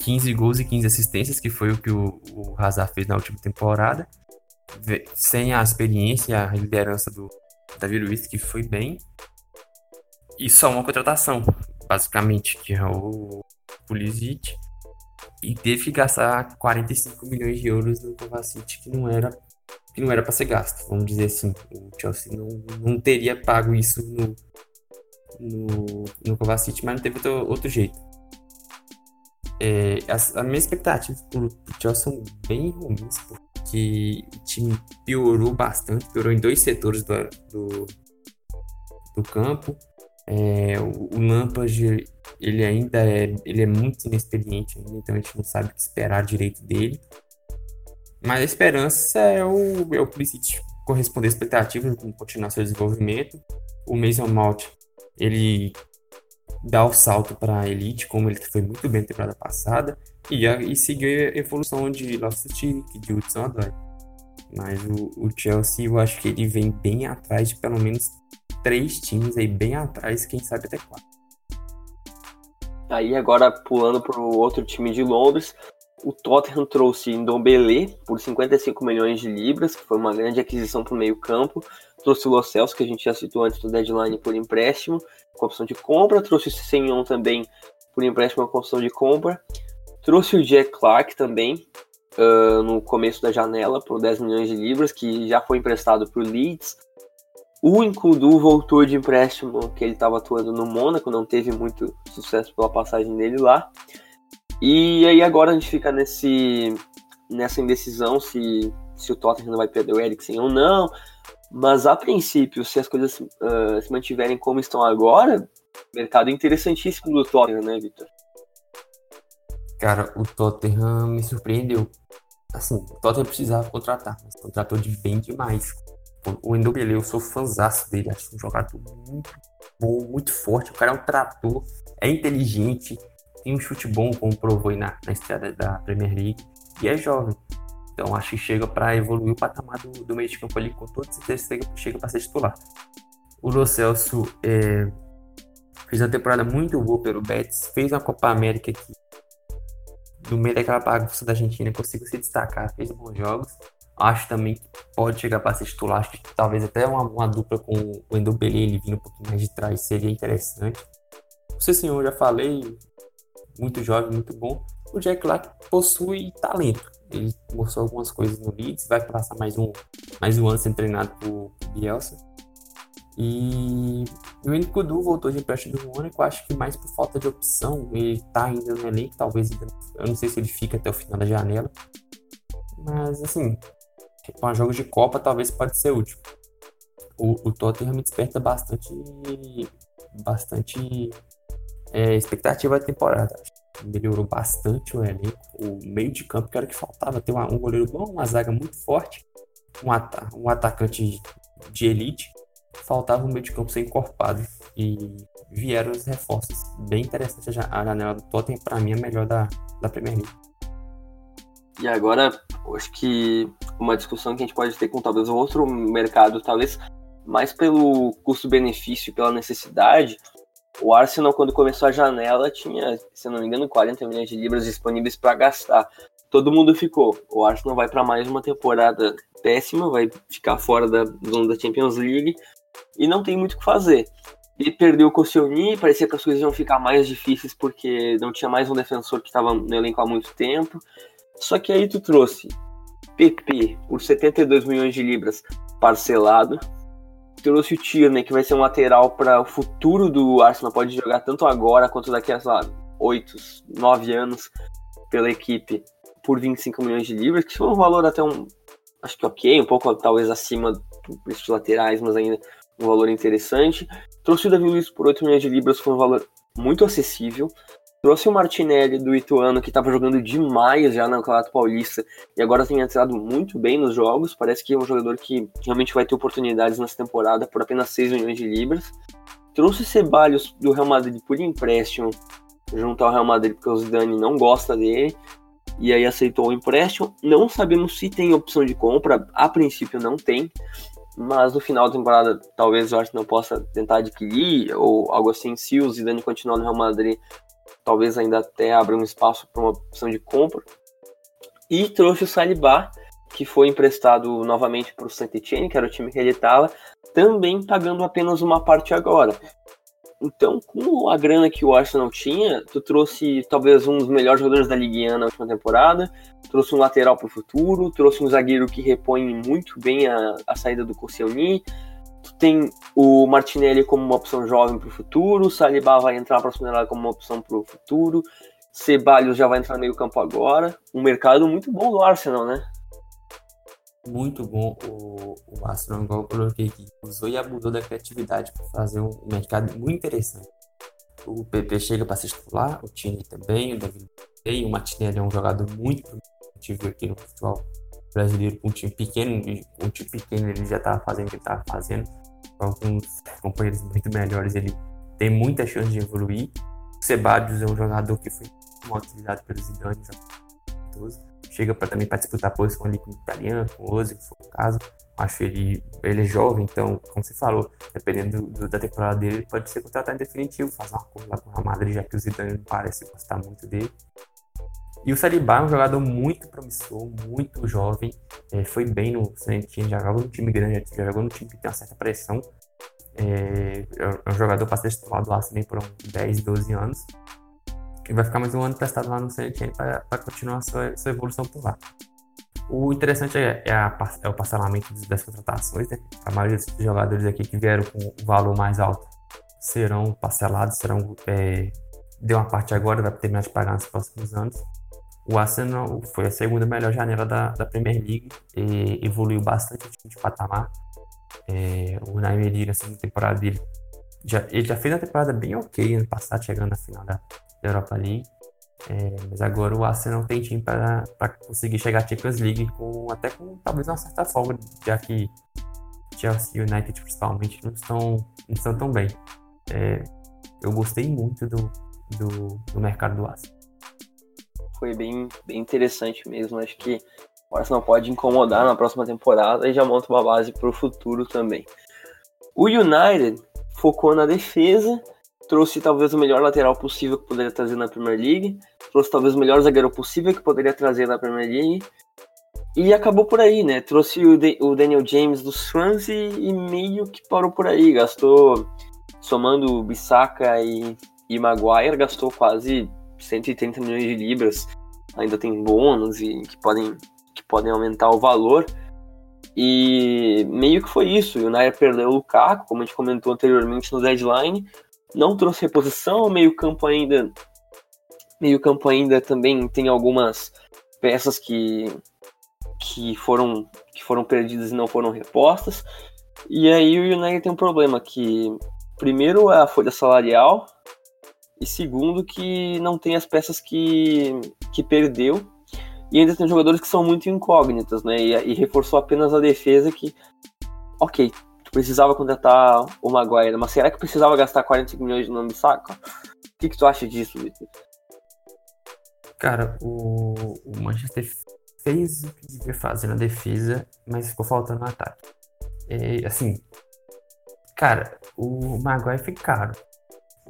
15 gols e 15 assistências, que foi o que o, o Hazard fez na última temporada. Sem a experiência e a liderança do Davi Luiz, que foi bem. E só uma contratação, basicamente, que é o Pulisic. E teve que gastar 45 milhões de euros no Kovacic, que não era que não era para ser gasto, vamos dizer assim. O Chelsea não, não teria pago isso no, no, no Kovacic, mas não teve outro, outro jeito. É, as, a minha expectativa pro, pro Chelsea são bem ruins, porque o time piorou bastante, piorou em dois setores do, do, do campo. É, o, Lampard, ele ainda é, ele é muito inexperiente, então a gente não sabe o que esperar direito dele. Mas a esperança é o, é o corresponder às expectativas, continuar seu desenvolvimento. O Mason Mount, ele dá o salto para a elite, como ele foi muito bem na temporada passada, e, e seguiu a evolução de Loftus-Cheek, de Hudson Odoi. Mas o, o Chelsea, eu acho que ele vem bem atrás de pelo menos três times aí bem atrás, quem sabe até quatro. Aí agora pulando para o outro time de Londres, o Tottenham trouxe Ndombele por 55 milhões de libras, que foi uma grande aquisição para o meio campo. Trouxe o Lo Celso, que a gente já citou antes do deadline, por empréstimo, com opção de compra. Trouxe o Senhon também por empréstimo com opção de compra. Trouxe o Jack Clark também, uh, no começo da janela, por 10 milhões de libras, que já foi emprestado para o Leeds. O Incudu voltou de empréstimo, que ele estava atuando no Mônaco, não teve muito sucesso pela passagem dele lá. E aí agora a gente fica nesse, nessa indecisão se, se o Tottenham vai perder o Eriksen ou não. Mas a princípio, se as coisas uh, se mantiverem como estão agora, mercado interessantíssimo do Tottenham, né, Victor? Cara, o Tottenham me surpreendeu. Assim, o Tottenham precisava contratar, mas contratou de bem demais. O Endobele, eu sou fãzaço dele, acho um jogador muito bom, muito forte. O cara é um trator, é inteligente, tem um chute bom, como provou aí na, na estreia da Premier League, e é jovem. Então acho que chega para evoluir o patamar do, do, meio de campo ali, com todo certeza chega, para ser titular. O Lo Celso é, fez uma temporada muito boa pelo Betis, fez uma Copa América que no meio daquela bagunça da Argentina conseguiu se destacar, fez bons jogos. Acho também que pode chegar para ser titular. Acho que talvez até uma, uma dupla com o Endo ele vindo um pouquinho mais de trás seria interessante. O senhor já falei, muito jovem, muito bom. O Jack Clark possui talento. Ele mostrou algumas coisas no Leeds, vai passar mais um, mais um ano sendo treinado por Bielsa. E o Nkudu voltou de empréstimo do Mônaco, acho que mais por falta de opção. Ele tá ainda no elenco, talvez eu não sei se ele fica até o final da janela. Mas assim, para jogos de Copa talvez pode ser útil. O, o Tottenham me desperta bastante bastante é, expectativa da temporada. Melhorou bastante o elenco. O meio de campo que era o que faltava. Ter um goleiro bom, uma zaga muito forte, um, um atacante de elite. Faltava um meio de campo ser encorpado. E vieram os reforços. Bem interessante a janela do Tottenham, para mim, é a melhor da, da Premier League. E agora, acho que uma discussão que a gente pode ter com talvez outro mercado, talvez mais pelo custo-benefício, pela necessidade. O Arsenal, quando começou a janela, tinha, se não me engano, 40 milhões de libras disponíveis para gastar. Todo mundo ficou. O Arsenal vai para mais uma temporada péssima, vai ficar fora da zona da Champions League e não tem muito o que fazer. Ele perdeu o Koscielny, parecia que as coisas iam ficar mais difíceis porque não tinha mais um defensor que estava no elenco há muito tempo. Só que aí tu trouxe PP por 72 milhões de libras parcelado. Trouxe o Tierney, que vai ser um lateral para o futuro do Arsenal, pode jogar tanto agora quanto daqui a, sei lá, 8, 9 anos pela equipe por 25 milhões de libras, que foi um valor até um, acho que ok, um pouco talvez acima do preço de laterais, mas ainda um valor interessante. Trouxe o Davi Luiz por 8 milhões de libras, foi um valor muito acessível. Trouxe o Martinelli do Ituano, que estava jogando demais já no Campeonato Paulista e agora tem entrado muito bem nos jogos. Parece que é um jogador que realmente vai ter oportunidades nessa temporada por apenas 6 milhões de libras. Trouxe Ceballos do Real Madrid por empréstimo junto ao Real Madrid, porque o Zidane não gosta dele. E aí aceitou o empréstimo. Não sabemos se tem opção de compra. A princípio não tem mas no final da temporada talvez o Arsenal possa tentar adquirir ou algo assim, se o Zidane continuar no Real Madrid, talvez ainda até abra um espaço para uma opção de compra. E trouxe o Saliba, que foi emprestado novamente para o Saint-Etienne, que era o time que ele estava, também pagando apenas uma parte agora. Então, com a grana que o Arsenal tinha, tu trouxe talvez um dos melhores jogadores da Liga na última temporada, trouxe um lateral para o futuro, trouxe um zagueiro que repõe muito bem a, a saída do Koscielny, tem o Martinelli como uma opção jovem para o futuro, o Saliba vai entrar para a temporada como uma opção para o futuro, Ceballos já vai entrar no meio campo agora, um mercado muito bom do Arsenal, né? muito bom o, o Arsenal, igual eu coloquei aqui. Usou e abusou da criatividade para fazer um mercado muito interessante. O PP chega para ser titular, o Tini também, o David também, o Martinelli é um jogador muito produtivo aqui no futebol brasileiro, com um time pequeno, um time pequeno ele já estava fazendo o que estava fazendo, alguns companheiros muito melhores, ele tem muita chance de evoluir. O Sebadios é um jogador que foi muito utilizado pelos Zidane, chega para também para disputar posição ali com o italiano, com o Ozzy, se for o caso. Acho ele, ele é jovem, então, como você falou, dependendo do, da temporada dele, ele pode ser contratado em definitivo, fazer uma coisa lá com o Real Madrid, já que o Zidane parece gostar muito dele. E o Saliba é um jogador muito promissor, muito jovem, é, foi bem no Santinho, já jogou no time grande, já jogou no time que tem uma certa pressão. É, é um jogador para ser titular do Arsenal por uns 10, 12 anos e vai ficar mais um ano testado lá no CNTN para continuar a sua, sua, evolução por lá. O interessante é, é, a, é o parcelamento das contratações, né? A maioria dos jogadores aqui que vieram com o valor mais alto serão parcelados, serão é, deu uma parte agora, vai terminar de pagar nos próximos anos. O Arsenal foi a segunda melhor janela da, da Premier League e evoluiu bastante de patamar. É, o Naime Emery na segunda temporada dele já, ele já fez uma temporada bem ok ano passado, chegando na final da, da Europa League. É, mas agora o Arsenal tem time para conseguir chegar à Champions League com até com talvez uma certa folga, já que Chelsea e United principalmente não estão, não estão tão bem. É, eu gostei muito do, do, do, mercado do Arsenal. Foi bem, bem interessante mesmo. Acho que o Arsenal pode incomodar na próxima temporada e já monta uma base para o futuro também. O United focou na defesa trouxe talvez o melhor lateral possível que poderia trazer na Premier League, trouxe talvez o melhor zagueiro possível que poderia trazer na Premier League, e acabou por aí, né? Trouxe o, de o Daniel James do Swansea e meio que parou por aí, gastou, somando Bissaka e, e Maguire, gastou quase 130 milhões de libras, ainda tem bônus e que podem, que podem aumentar o valor, e meio que foi isso. O Nair perdeu o Lukaku, como a gente comentou anteriormente no deadline, não trouxe reposição, meio campo ainda meio campo ainda também tem algumas peças que que foram que foram perdidas e não foram repostas. E aí o United tem um problema que primeiro é a folha salarial e segundo que não tem as peças que que perdeu e ainda tem jogadores que são muito incógnitas, né? E, e reforçou apenas a defesa que ok, precisava contratar o Maguire, mas será que precisava gastar 45 milhões de nome saco? O que, que tu acha disso, Vitor? Cara, o, o Manchester fez o que devia fazer na defesa, mas ficou faltando no ataque. É, assim, cara, o Maguire fica caro.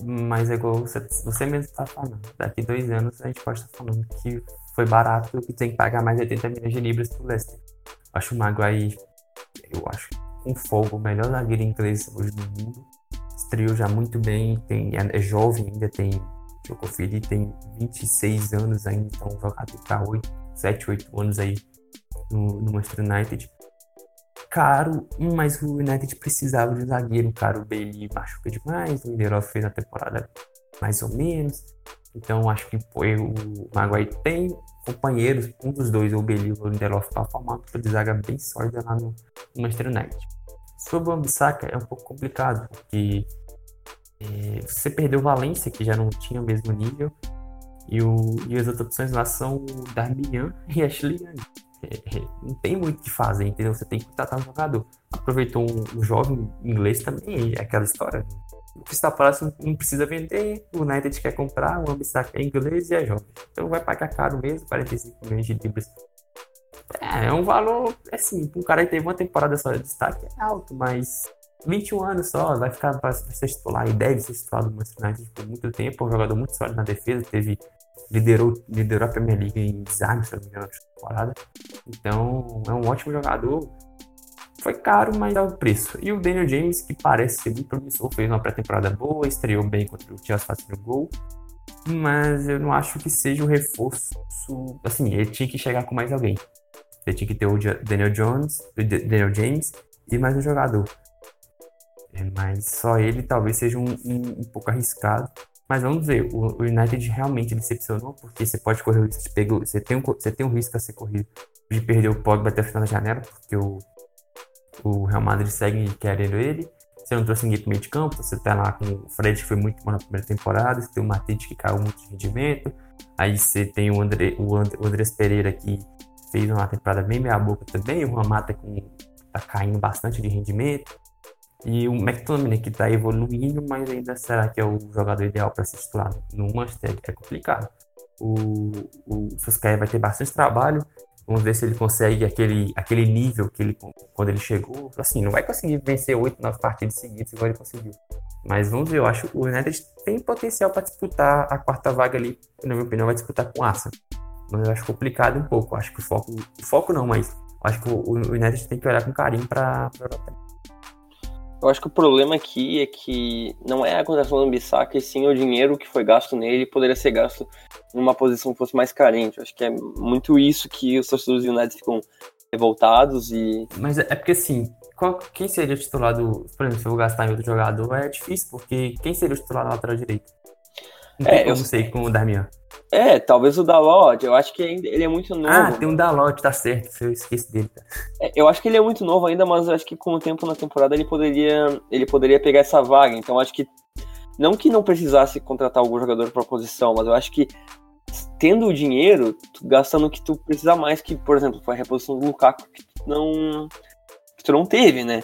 Mas é igual você, você mesmo tá falando. Daqui dois anos a gente pode estar falando que foi barato e que tem que pagar mais 80 milhões de libras pro Leicester. Acho o Maguire, eu acho com fogo, o melhor zagueiro inglês hoje do mundo. estreou já muito bem, tem, é, é jovem ainda, tem, eu conferir, tem 26 anos ainda, então um jogador para 8, 7, 8 anos aí no, no Manchester United. Caro, mas o United precisava de um zagueiro, caro, o Bailey machuca demais, o Lindelof fez a temporada mais ou menos, então acho que foi o Maguire tem companheiros, um dos dois, o Bailey ou o Lindelof, para formar uma de zaga bem sólida lá no, no Manchester United. Sobre o Ambissaca é um pouco complicado, porque é, você perdeu o Valência, que já não tinha o mesmo nível, e, o, e as outras opções lá são o Darmian e Ashley Young. É, é, não tem muito o que fazer, entendeu? Você tem que contratar um jogador. Aproveitou um, um jovem inglês também, é aquela história. O Crystal Palace não precisa vender, o United quer comprar, o Ambissaca é inglês e é jovem. Então vai pagar caro mesmo, 45 milhões de libras é, é um valor, assim, um cara que teve uma temporada só de destaque é alto, mas 21 anos só, vai ficar para ser titular e deve ser titular do Manchester United por muito tempo, é um jogador muito sólido na defesa, teve liderou, liderou a Premier League em desarme, se não me engano, na temporada. Então, é um ótimo jogador. Foi caro, mas dá o preço. E o Daniel James, que parece ser muito promissor, fez uma pré-temporada boa, estreou bem contra o Chelsea fazendo gol. Mas eu não acho que seja um reforço. Assim, ele tinha que chegar com mais alguém. Você tinha que ter o Daniel Jones, o Daniel James e mais um jogador. É, mas só ele talvez seja um, um, um, pouco arriscado. Mas vamos ver, o, United realmente decepcionou, porque você pode correr o risco de pegar. Você tem um, você tem um risco a ser corrido de perder o Pogba até o final da janela, porque o, o Real Madrid segue querendo ele. Você não trouxe ninguém pro meio de campo, você tá lá com o Fred, que foi muito bom na primeira temporada, você tem o Matite, que caiu muito de rendimento, aí você tem o, André, o, André, o Andrés Pereira, que fez uma temporada bem meia boca também, o Ramata com tá caindo bastante de rendimento. E o McTominay que tá evoluindo, mas ainda será que é o jogador ideal para se titular no Manchester? É complicado. O, o Solskjaer vai ter bastante trabalho. Vamos ver se ele consegue aquele, aquele nível que ele quando ele chegou. Assim, não vai conseguir vencer oito, nove partidas seguidas igual ele conseguiu. Mas vamos ver, eu acho que o United tem potencial para disputar a quarta vaga ali, na minha opinião, vai disputar com o Arsenal mas eu acho complicado um pouco. Acho que o foco, o foco não, mas acho que o, o United tem que olhar com carinho para Europa. Eu acho que o problema aqui é que não é a contratação do Bissaka, e sim o dinheiro que foi gasto nele poderia ser gasto numa posição que fosse mais carente. Eu acho que é muito isso que os torcedores do United ficam revoltados e. Mas é porque assim, qual, quem seria titular do. Por exemplo, se eu vou gastar em outro jogador, é difícil, porque quem seria o titular na lateral direita? Não é, eu sei com o Darmian. É, talvez o Dalot, eu acho que ainda, ele é muito novo. Ah, tem um Dalot, tá certo, eu esqueci dele. É, eu acho que ele é muito novo ainda, mas eu acho que com o tempo na temporada ele poderia, ele poderia pegar essa vaga. Então acho que não que não precisasse contratar algum jogador para posição, mas eu acho que tendo o dinheiro, tu gastando o que tu precisa mais, que por exemplo foi a reposição do Lukaku que tu não que tu não teve, né?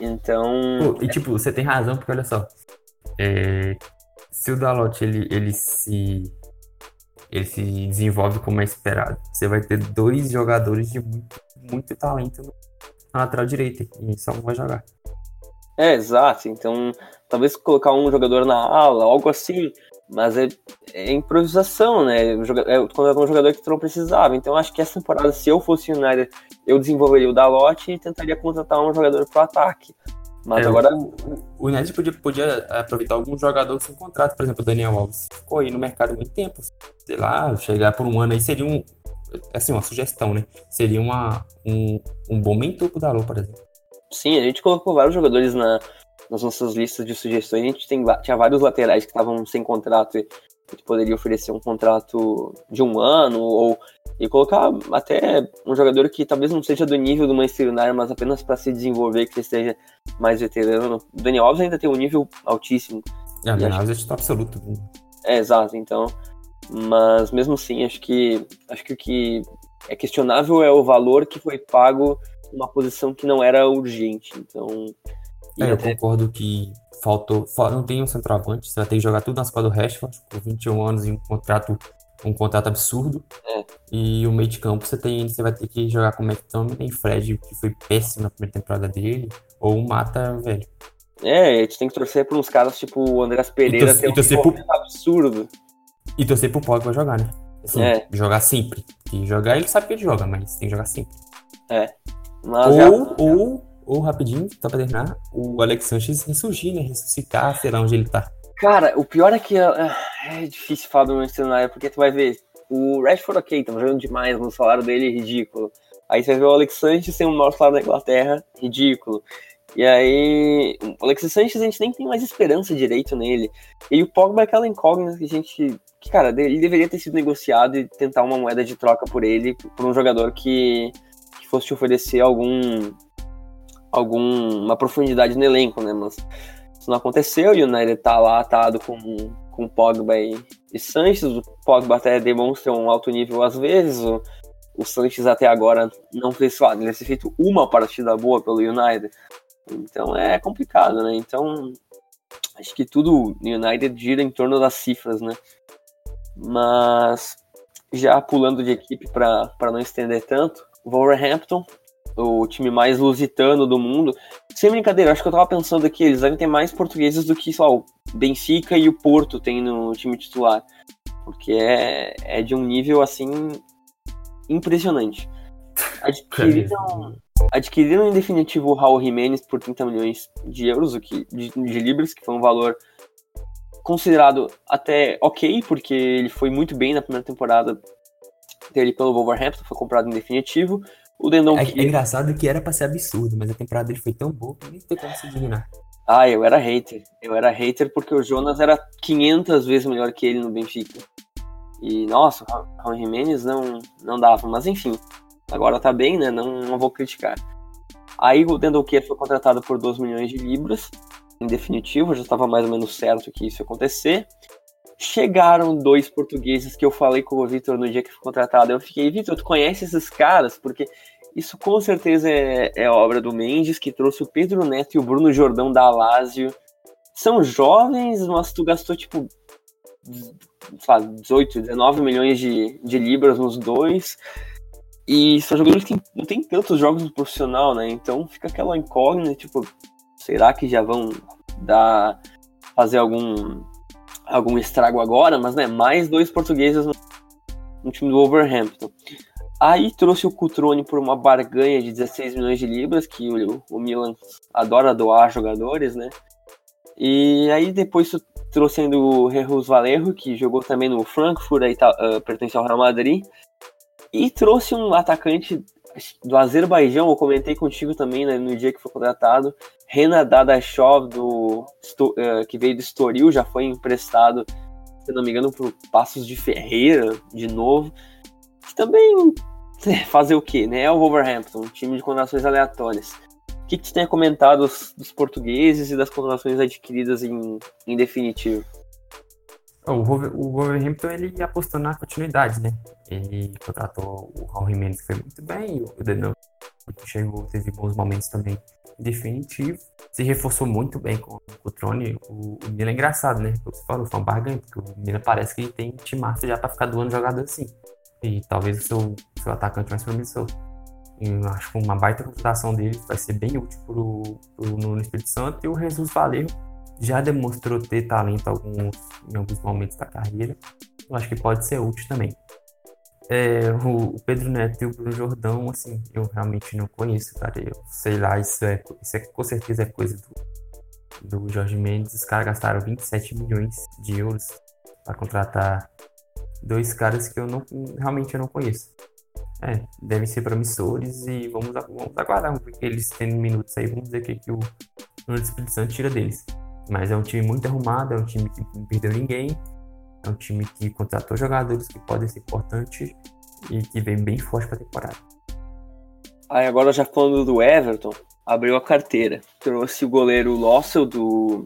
Então. Pô, e tipo, você tem razão, porque olha só. É, se o Dalot ele, ele se ele se desenvolve como é esperado. Você vai ter dois jogadores de muito, muito talento na lateral direita e só um vai jogar. É, exato. Então, talvez colocar um jogador na ala, algo assim, mas é, é improvisação, né? É contratar um jogador que tu não precisava. Então, acho que essa temporada, se eu fosse o United, eu desenvolveria o Dalot e tentaria contratar um jogador para ataque. Mas é, agora. O, United podia, podia aproveitar algum jogador sem contrato, por exemplo, o Daniel Alves. Ficou aí no mercado há muito tempo. Sei lá, chegar por um ano aí seria um. Assim, uma sugestão, né? Seria uma, um, um bom mentor pro Dalot, por exemplo. Sim, a gente colocou vários jogadores na, nas nossas listas de sugestões. A gente tem, tinha vários laterais que estavam sem contrato e a gente poderia oferecer um contrato de um ano ou e colocar até um jogador que talvez não seja do nível do Manchester United, mas apenas para se desenvolver, que esteja mais veterano. O Daniel Alves ainda tem um nível altíssimo. É, o Daniel Alves é titular absoluto. É, exato, então. Mas mesmo assim, acho que acho que o que é questionável é o valor que foi pago numa posição que não era urgente. Então. É, eu concordo que faltou. Não tem um centroavante, você vai ter que jogar tudo nas costas do Rashford, com 21 anos e um contrato um contrato absurdo. É. E o meio de campo você tem, você vai ter que jogar com o McTominay e Fred, que foi péssimo na primeira temporada dele, ou o Mata, velho. É, a gente tem que torcer por uns caras tipo o Andrés Pereira, ter um pro... absurdo. E torcer pro Pogba jogar, né? Assim, é. jogar sempre. E jogar ele sabe que ele joga, mas tem que jogar sempre. É. Mas ou, ou, ou rapidinho, só pra terminar, o Alex Sanches ressurgir, né? Ressuscitar, sei lá onde ele tá. Cara, o pior é que é, é difícil falar do Manchester United, porque tu vai ver, o Rashford ok, tá jogando demais, no salário dele é ridículo. Aí você ver o Alex Sanches tem o maior salário da Inglaterra, ridículo. E aí, o Alexis Sanches a gente nem tem mais esperança direito nele. E o Pogba é aquela incógnita que a gente. Que, cara, ele deveria ter sido negociado e tentar uma moeda de troca por ele, por um jogador que, que fosse te oferecer algum. alguma profundidade no elenco, né? Mas isso não aconteceu e o United tá lá atado com, com Pogba e, e Sanches. O Pogba até demonstra um alto nível às vezes. O, o Sanches até agora não fez, sei lá, ele ter feito uma partida boa pelo United. Então é complicado, né? Então acho que tudo United gira em torno das cifras, né? Mas já pulando de equipe para não estender tanto, Wolverhampton, o time mais lusitano do mundo. Sem brincadeira, acho que eu tava pensando aqui, eles devem ter mais portugueses do que só o Benfica e o Porto tem no time titular. Porque é, é de um nível assim impressionante. Adquiriram, adquiriram em definitivo o Raul Jimenez por 30 milhões de euros, o que, de, de libras, que foi um valor considerado até ok, porque ele foi muito bem na primeira temporada dele pelo Wolverhampton, foi comprado em definitivo. O Dendon é, é engraçado que era pra ser absurdo, mas a temporada dele foi tão boa que nem tem como se dignar. Ah, eu era hater. Eu era hater porque o Jonas era 500 vezes melhor que ele no Benfica. E, nossa, o Raul Jimenez não, não dava. Mas, enfim, Agora tá bem, né? Não, não vou criticar. Aí o Dendoquia foi contratado por 2 milhões de libras, em definitivo, já estava mais ou menos certo que isso ia acontecer. Chegaram dois portugueses que eu falei com o Vitor no dia que foi contratado. Eu fiquei, Vitor, tu conhece esses caras? Porque isso com certeza é, é, obra do Mendes, que trouxe o Pedro Neto e o Bruno Jordão da Lazio. São jovens, mas tu gastou tipo sei lá, 18, 19 milhões de, de libras nos dois. E são jogadores que não tem tantos jogos no profissional, né? Então fica aquela incógnita, tipo, será que já vão dar fazer algum algum estrago agora? Mas né, mais dois portugueses no, no time do Wolverhampton. Aí trouxe o Cutrone por uma barganha de 16 milhões de libras, que o, o Milan adora doar jogadores, né? E aí depois trouxe ainda o Jesus Valerro, que jogou também no Frankfurt, aí tá, uh, pertence ao Real Madrid. E trouxe um atacante do Azerbaijão, eu comentei contigo também né, no dia que foi contratado, Renan Dadashov, do, uh, que veio do Estoril, já foi emprestado, se não me engano, para Passos de Ferreira, de novo. Que também fazer o quê? Né? É o Wolverhampton, um time de contratações aleatórias. O que, que tu tem a comentar dos, dos portugueses e das contratações adquiridas em, em definitivo? O, Wolverhampton ele apostou na continuidade, né? Ele contratou o Raul Jimenez, que foi muito bem, o Denon chegou, teve bons momentos também definitivo. Se reforçou muito bem com o Trone. O, o Milan é engraçado, né? Você falou, foi um barganha, porque o Milan parece que tem timaço já pra ficar doando jogador assim. E talvez o seu, seu atacante mais promissor. Eu acho que uma baita contratação dele vai ser bem útil pro, pro, no Espírito Santo. E o Jesus Valeu já demonstrou ter talento alguns, em alguns momentos da carreira. Eu acho que pode ser útil também. É, o, Pedro Neto e o Bruno Jordão, assim, eu realmente não conheço, cara. Eu sei lá, isso é, isso é com certeza é coisa do, do Jorge Mendes. Os caras gastaram 27 milhões de euros para contratar dois caras que eu não realmente eu não conheço. É, devem ser promissores e vamos, vamos aguardar eles tendo minutos aí, vamos ver o que, que o Nuno Espírito Santo tira deles. Mas é um time muito arrumado, é um time que não perdeu ninguém, é um time que contratou jogadores que podem ser importantes e que vem bem forte para a temporada. Aí agora já falando do Everton, abriu a carteira. Trouxe o goleiro Lossell do,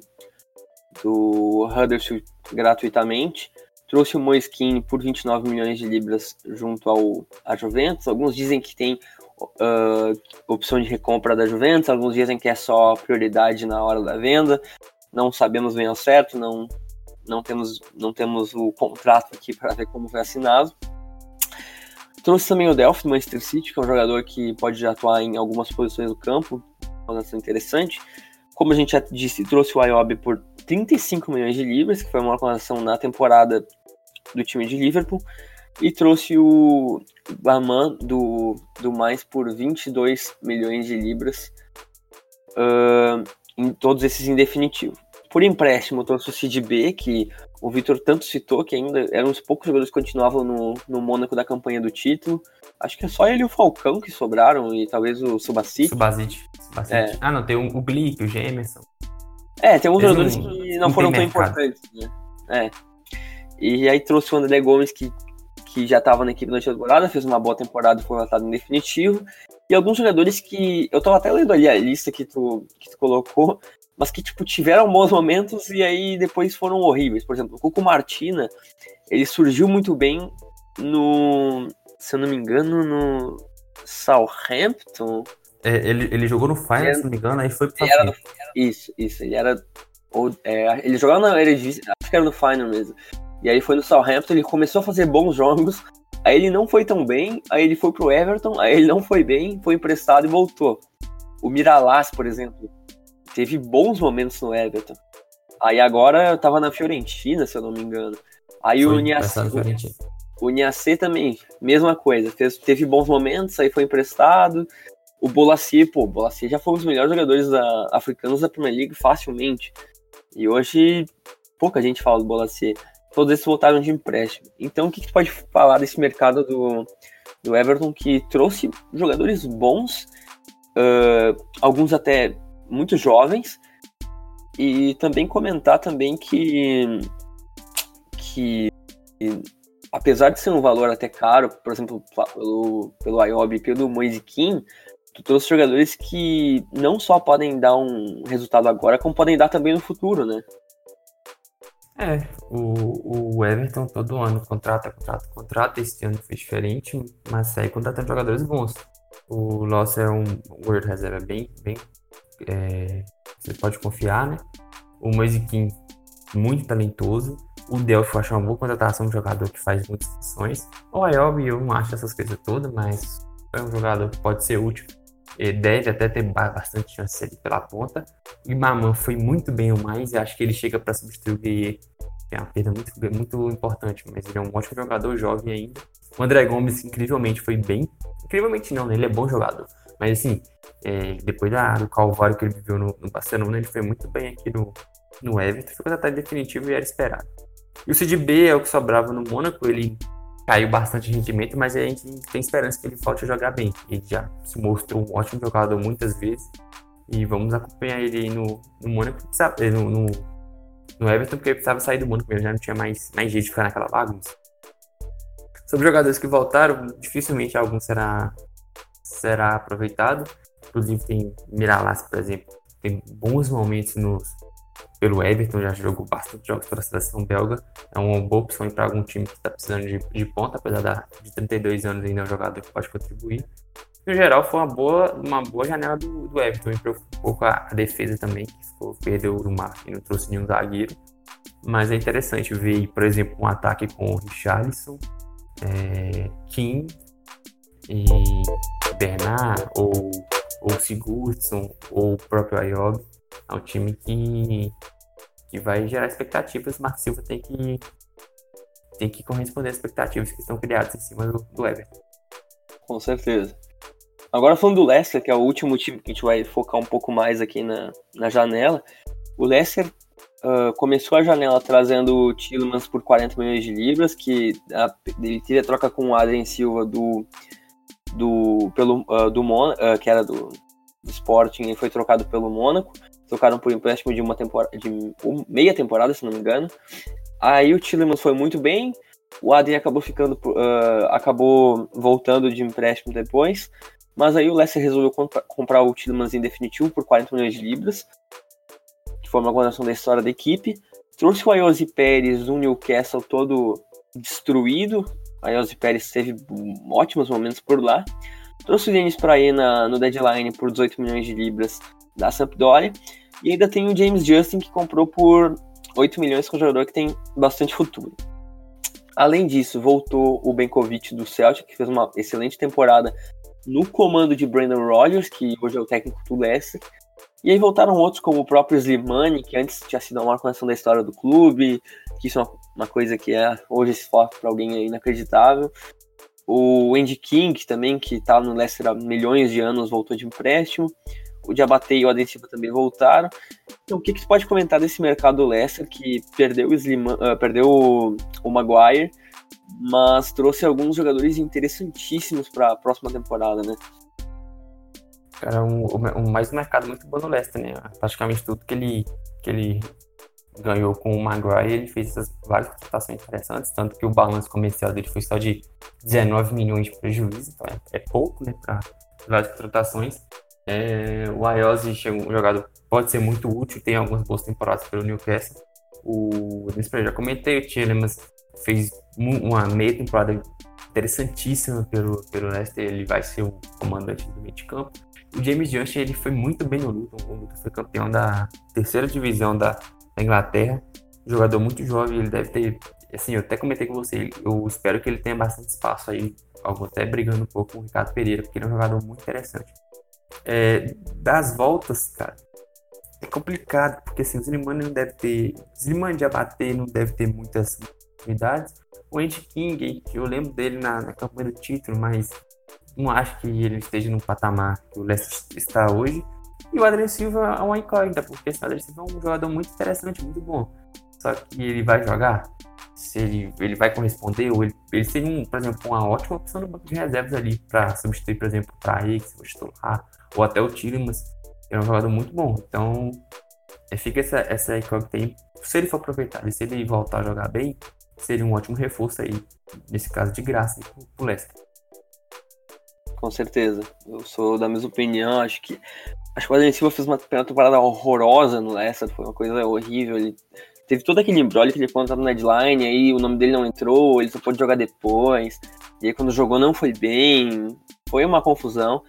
do Huddersfield gratuitamente. Trouxe o Moiskin por 29 milhões de libras junto ao a Juventus. Alguns dizem que tem uh, opção de recompra da Juventus, alguns dizem que é só prioridade na hora da venda não sabemos bem ao certo, não, não, temos, não temos o contrato aqui para ver como foi assinado. Trouxe também o Delphi do Manchester City, que é um jogador que pode atuar em algumas posições do campo, uma interessante. Como a gente já disse, trouxe o Ayob por 35 milhões de libras, que foi uma contratação na temporada do time de Liverpool. E trouxe o Baman do, do Mais por 22 milhões de libras, uh, em todos esses em definitivo. Por empréstimo, trouxe o Cid B, que o Vitor tanto citou, que ainda eram os poucos jogadores que continuavam no, no Mônaco da campanha do título. Acho que é só ele e o Falcão que sobraram, e talvez o Subacite. Subacite. É. Ah, não, tem o Glick, o Gemerson. É, tem alguns jogadores que não foram tão importantes, né? É. E aí trouxe o André Gomes, que, que já estava na equipe durante a temporada, fez uma boa temporada e foi lançado em definitivo. E alguns jogadores que. Eu tava até lendo ali a lista que tu, que tu colocou, mas que, tipo, tiveram bons momentos e aí depois foram horríveis. Por exemplo, o Cuco Martina, ele surgiu muito bem no. Se eu não me engano, no Southampton. É, ele, ele jogou no Final, se não me engano, aí foi pro Isso, isso. Ele era. Ou, é, ele jogava na Eredivisie, acho que era no Final mesmo. E aí foi no Southampton, ele começou a fazer bons jogos, aí ele não foi tão bem, aí ele foi pro Everton, aí ele não foi bem, foi emprestado e voltou. O Miralas, por exemplo, teve bons momentos no Everton. Aí agora eu tava na Fiorentina, se eu não me engano. Aí foi, o Niasse, o, o Niasse também, mesma coisa, fez, teve bons momentos, aí foi emprestado, o Bolasie, pô, o Bolasie já foi um dos melhores jogadores da, africanos da Premier League facilmente. E hoje pouca gente fala do Bolasie. Todos esses voltaram de empréstimo. Então o que, que pode falar desse mercado do, do Everton que trouxe jogadores bons, uh, alguns até muito jovens, e também comentar também que, que apesar de ser um valor até caro, por exemplo, pelo, pelo IOB e pelo Moise Kim, tu trouxe jogadores que não só podem dar um resultado agora, como podem dar também no futuro, né? É, o, o Everton todo ano contrata, contrata, contrata. Este ano foi diferente, mas segue contratando jogadores bons. O Loss é um World Reserva bem, bem. É, você pode confiar, né? O Moisiquim, muito talentoso. O Delphi eu acho uma boa contratação, um jogador que faz muitas funções. O Ayobi eu não acho essas coisas todas, mas é um jogador que pode ser útil deve até ter bastante chance ali pela ponta. E Maman foi muito bem o mais, e acho que ele chega para substituir, que é uma perda muito, muito importante, mas ele é um ótimo jogador, jovem ainda. O André Gomes, incrivelmente, foi bem. Incrivelmente não, né? Ele é bom jogador. Mas assim, é, depois da, do calvário que ele viveu no, no, Barcelona, ele foi muito bem aqui no, no Everton. Ficou até definitivo e era esperado. E o Cid B é o que sobrava no Mônaco. Ele caiu bastante rendimento, mas a gente tem esperança que ele volte a jogar bem. Ele já se mostrou um ótimo jogador muitas vezes. E vamos acompanhar ele no, no Mônaco, eh, no, no, no, Everton, porque ele precisava sair do Mônaco mesmo, já não tinha mais, mais jeito de ficar naquela bagunça. Sobre jogadores que voltaram, dificilmente algum será, será aproveitado. Inclusive tem Miralas, por exemplo, tem bons momentos nos, pelo Everton, já jogou bastante jogos pela seleção belga. É uma boa opção para algum time que está precisando de, de ponta, apesar da, de 32 anos ainda é um jogador que pode contribuir. No geral, foi uma boa, uma boa janela do, do Everton. Me preocupou um pouco a, a, defesa também, que ficou, perdeu o mar e não trouxe nenhum zagueiro. Mas é interessante ver, por exemplo, um ataque com o Richarlison, é, Kim e Bernard, ou, ou Sigurdsson, ou o próprio Ayob. É um time que, que vai gerar expectativas. O Marco Silva tem que, tem que corresponder às expectativas que estão criadas em cima do, do Everton. Com certeza. Agora falando do Leicester, que é o último time que a gente vai focar um pouco mais aqui na, na janela. O Leicester uh, começou a janela trazendo o Tillmans por 40 milhões de libras, que a, ele teve a troca com o Adrien Silva do, do, pelo, uh, do Mon, uh, que era do, do Sporting e foi trocado pelo Mônaco trocaram por empréstimo de uma temporada, de meia temporada, se não me engano. Aí o Tillemans foi muito bem, o Adrien acabou ficando, uh, acabou voltando de empréstimo depois, mas aí o Leicester resolveu compra, comprar o Tillemans em definitivo por 40 milhões de libras, que foi uma continuação da história da equipe. Trouxe o Ayosi Pérez do Newcastle todo destruído, a Ayosi Pérez teve ótimos momentos por lá. Trouxe o Denis Praena no deadline por 18 milhões de libras da Sampdoria. E ainda tem o James Justin, que comprou por 8 milhões, com um jogador que tem bastante futuro. Além disso, voltou o Benkovic do Celtic, que fez uma excelente temporada no comando de Brandon Rodgers, que hoje é o técnico do Leicester. E aí voltaram outros, como o próprio Slimani, que antes tinha sido uma conexão da história do clube, que isso é uma, coisa que é hoje esse foco para alguém é inacreditável. O Andy King também, que está no Leicester há milhões de anos, voltou de empréstimo o Diabaté e o Adesiva também voltaram. Então, o que, que você pode comentar desse mercado do Leicester que perdeu o, uh, perdeu o, o Maguire, mas trouxe alguns jogadores interessantíssimos para a próxima temporada, né? Cara, um, um, mais um mercado muito bom no Leicester, né? Praticamente tudo que ele, que ele ganhou com o Maguire, ele fez essas várias contratações interessantes, tanto que o balanço comercial dele foi só de 19 milhões de prejuízo, então é, é pouco, né, para várias contratações. É, o Ayose um jogador pode ser muito útil, tem algumas boas temporadas pelo Newcastle. O Nesper já comentei, o Tielemans fez uma meia temporada interessantíssima pelo, pelo Leicester, ele vai ser o comandante do meio de campo. O James Jones ele foi muito bem no Luton, o Luton foi campeão da terceira divisão da, da Inglaterra, jogador muito jovem, ele deve ter, assim, eu até comentei com você, eu espero que ele tenha bastante espaço aí, algo até brigando um pouco com o Ricardo Pereira, porque ele é um jogador muito interessante. É, das voltas, cara, é complicado, porque assim, o Slimani não deve ter, o Slimani de abater não deve ter muitas oportunidades. O Andy King, que eu lembro dele na, na campanha do título, mas não acho que ele esteja no patamar que o Leicester está hoje. E o Adriano Silva é uma incógnita, porque o Adriano Silva é um jogador muito interessante, muito bom. Só que ele vai jogar? Se ele, ele vai corresponder? Ou ele, ele seria, um, por exemplo, uma ótima opção no banco de reservas ali para substituir, por exemplo, para X, ou até o Tillemans. É um jogador muito bom. Então, é, fica essa, essa incógnita aí. Se ele for aproveitado e se ele voltar a jogar bem, seria um ótimo reforço aí, nesse caso de graça, para o Leicester. Com certeza. Eu sou da mesma opinião. Acho que Acho que o Adriano fez uma temporada horrorosa no Leicester, foi uma coisa horrível. Ele teve todo aquele embrolho que ele conta no deadline, aí o nome dele não entrou, ele só pôde jogar depois. E aí quando jogou não foi bem, foi uma confusão.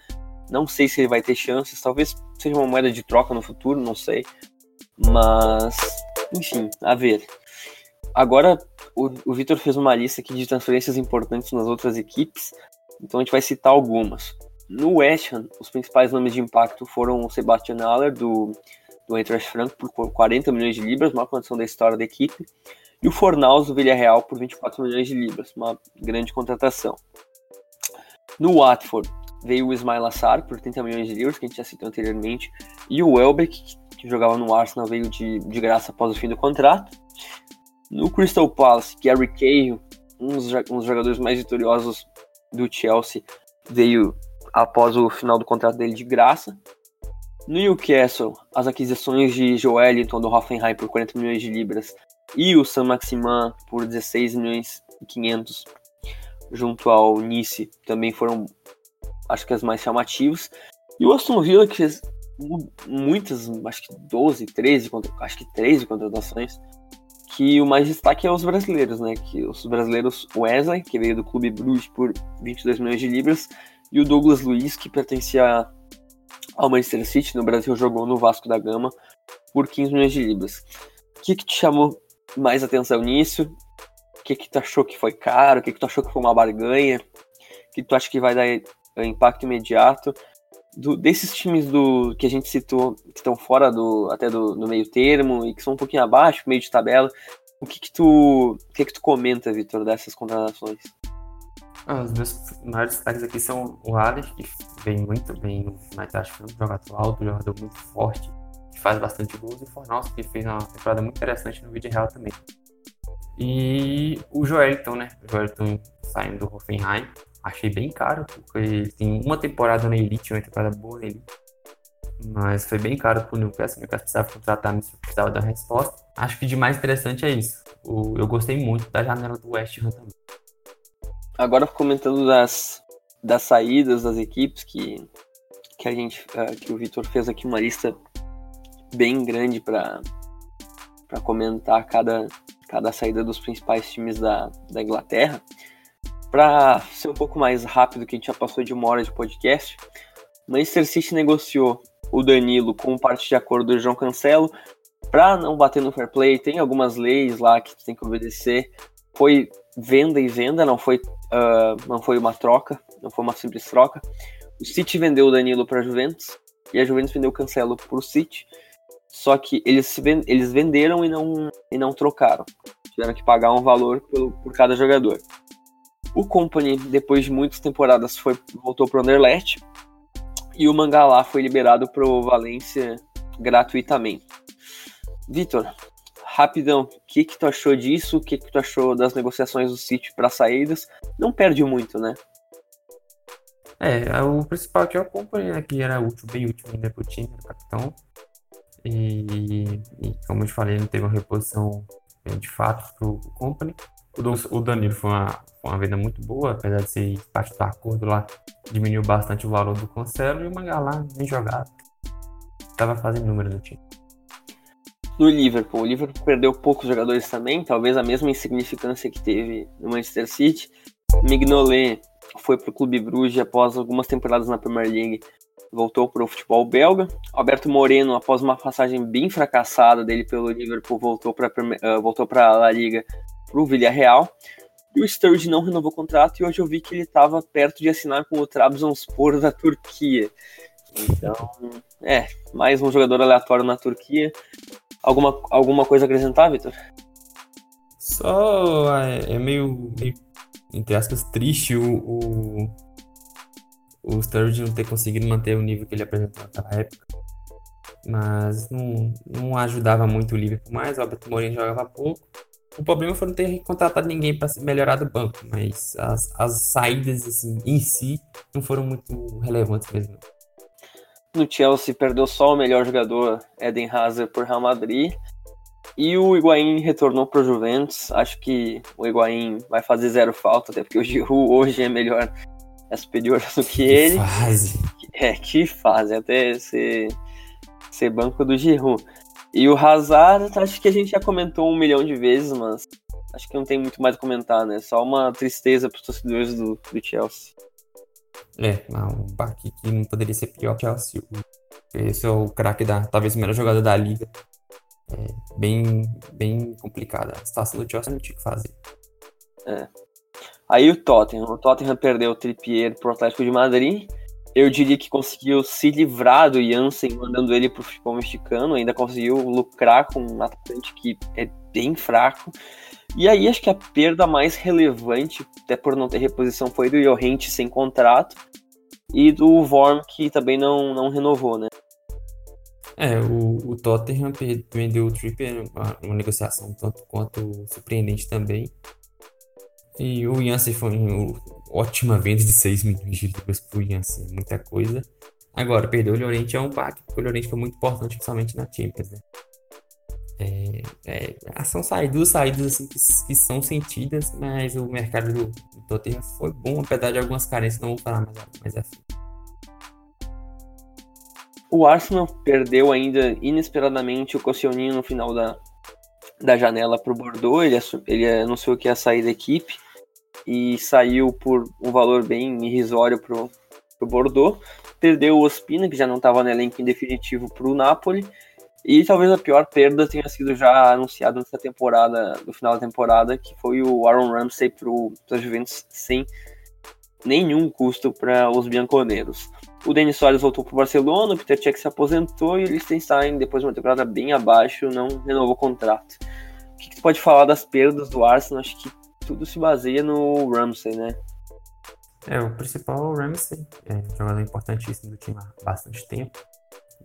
Não sei se ele vai ter chances, talvez seja uma moeda de troca no futuro, não sei. Mas, enfim, a ver. Agora o, o Vitor fez uma lista aqui de transferências importantes nas outras equipes, então a gente vai citar algumas. No West Ham, os principais nomes de impacto foram o Sebastian Haller, do, do Eintracht Frankfurt, por 40 milhões de libras, uma condição da história da equipe, e o Fornaus, do Villarreal, por 24 milhões de libras, uma grande contratação. No Watford, veio o Ismail Assar, por 30 milhões de libras, que a gente já citou anteriormente, e o Welbeck, que jogava no Arsenal, veio de, de graça após o fim do contrato. No Crystal Palace, Gary Cahill, um dos, um dos jogadores mais vitoriosos do Chelsea, veio após o final do contrato dele de graça. No Newcastle, as aquisições de Joelinton do Hoffenheim por 40 milhões de libras e o San Maximan por 16 milhões e 500 junto ao Nice também foram, acho que as mais chamativas. E o Aston Villa que fez muitas, acho que 12, 13, acho que 13 contratações, que o mais destaque é os brasileiros, né? Que os brasileiros Wesley, que veio do Clube Bruges por 22 milhões de libras, e o Douglas Luiz, que pertencia ao Manchester City, no Brasil jogou no Vasco da Gama por 15 milhões de libras. O que, que te chamou mais atenção nisso? O que, que tu achou que foi caro? O que, que tu achou que foi uma barganha? O que tu acha que vai dar impacto imediato? Do, desses times do que a gente citou, que estão fora do até do, do, meio termo e que são um pouquinho abaixo, meio de tabela, o que que tu, o que que tu comenta, Vitor, dessas contratações? Ah, os meus maiores destaques aqui são o Alex, que vem muito bem no United, um jogador alto, um jogador muito forte, que faz bastante gols, e o Fornaus, que fez uma temporada muito interessante no vídeo real também. E o Joelton, né? O Joelton saindo do Hoffenheim, achei bem caro, porque tem uma temporada na Elite, uma temporada boa na Elite. Mas foi bem caro pro Newcastle, o Newcastle precisava contratar, mas precisava dar resposta. Acho que de mais interessante é isso. eu gostei muito da janela do West Ham também agora comentando das, das saídas das equipes que, que a gente uh, que o Vitor fez aqui uma lista bem grande para para comentar cada cada saída dos principais times da, da Inglaterra. Para ser um pouco mais rápido, que a gente já passou de uma hora de podcast, Manchester City negociou o Danilo com parte de acordo do João Cancelo para não bater no fair play. Tem algumas leis lá que tem que obedecer. Foi venda e venda, não foi Uh, não foi uma troca, não foi uma simples troca. O City vendeu o Danilo para a Juventus e a Juventus vendeu o Cancelo para o City. Só que eles, eles venderam e não, e não trocaram. Tiveram que pagar um valor pelo, por cada jogador. O Company, depois de muitas temporadas, foi, voltou para o Anderlecht. E o Mangalá foi liberado para o Valência gratuitamente. Vitor, rapidão, o que, que tu achou disso? O que, que tu achou das negociações do City para saídas? Não perde muito, né? É, o principal aqui é o Company, né, que era útil, bem útil ainda pro time, o capitão. E, e, como eu te falei, não teve uma reposição de fato pro Company. O, Danilo foi uma, foi uma venda muito boa, apesar de ser parte do acordo lá, diminuiu bastante o valor do Cancelo e o Mangalá nem jogado. Tava fazendo número no time. No Liverpool, o Liverpool perdeu poucos jogadores também, talvez a mesma insignificância que teve no Manchester City. Mignolet foi para o Clube Bruges após algumas temporadas na Premier League, voltou para o futebol belga. Alberto Moreno, após uma passagem bem fracassada dele pelo Liverpool, voltou para uh, voltou para a La Liga para o Villarreal. E o Sturridge não renovou o contrato e hoje eu vi que ele estava perto de assinar com o Trabzonspor da Turquia. Então, é, mais um jogador aleatório na Turquia. Alguma, alguma coisa a acrescentar, Vitor? Só é, é meio, meio entre aspas, triste o, o, o não ter conseguido manter o nível que ele apresentou naquela época. Mas não, não ajudava muito o Liverpool mais, o Alberto Moreno jogava pouco. O problema foi não ter contratado ninguém para melhorar do banco, mas as, as saídas assim, em si não foram muito relevantes mesmo. No Chelsea perdeu só o melhor jogador, Eden Hazard, por Real Madrid. E o Higuaín retornou para o Juventus. Acho que o Higuaín vai fazer zero falta, até porque o Giroud hoje é melhor, é superior do que, que ele. Fase. É, que fase, até ser, ser banco do Giroud. E o Hazard, acho que a gente já comentou um milhão de vezes, mas acho que não tem muito mais a comentar, né? Só uma tristeza para os torcedores do, do Chelsea. É, um baque que não poderia ser pior que o Chelsea. Esse é o craque da, talvez, o melhor jogador da liga é, bem, bem complicada. A situação do Chelsea não tinha o que fazer. É. Aí o Tottenham. O Tottenham perdeu o Trippier pro Atlético de Madrid. Eu diria que conseguiu se livrar do Jansen, mandando ele pro futebol mexicano. Ainda conseguiu lucrar com um atacante que é bem fraco. E aí acho que a perda mais relevante, até por não ter reposição, foi do Llorente sem contrato. E do Worm, que também não, não renovou, né? É, o, o Tottenham vendeu o Trippier, uma, uma negociação tanto quanto surpreendente também. E o Janssen foi uma ótima venda de 6 milhões de libras pro Janssen, muita coisa. Agora, perder o Llorente é um baque, porque o Llorente foi muito importante, principalmente na Champions, né? É, é, são saídas, saídas assim, que, que, são sentidas, mas o mercado do, do Tottenham foi bom, apesar de algumas carências, não vou falar mais, mais assim. O Arsenal perdeu ainda inesperadamente o Koscielny no final da, da janela para o Bordeaux. Ele, ele anunciou que ia sair da equipe e saiu por um valor bem irrisório para o Bordeaux. Perdeu o Ospina, que já não estava no elenco em definitivo, para o Napoli. E talvez a pior perda tenha sido já anunciada nessa temporada, no final da temporada, que foi o Aaron Ramsey para os Juventus sem nenhum custo para os bianconeiros. O Denis Soares voltou para o Barcelona, o Peter Cech se aposentou e o Liechtenstein, depois de uma temporada bem abaixo, não renovou o contrato. O que, que tu pode falar das perdas do Arsenal? Acho que tudo se baseia no Ramsey, né? É, o principal é Ramsey, é um jogador importantíssimo do time há bastante tempo.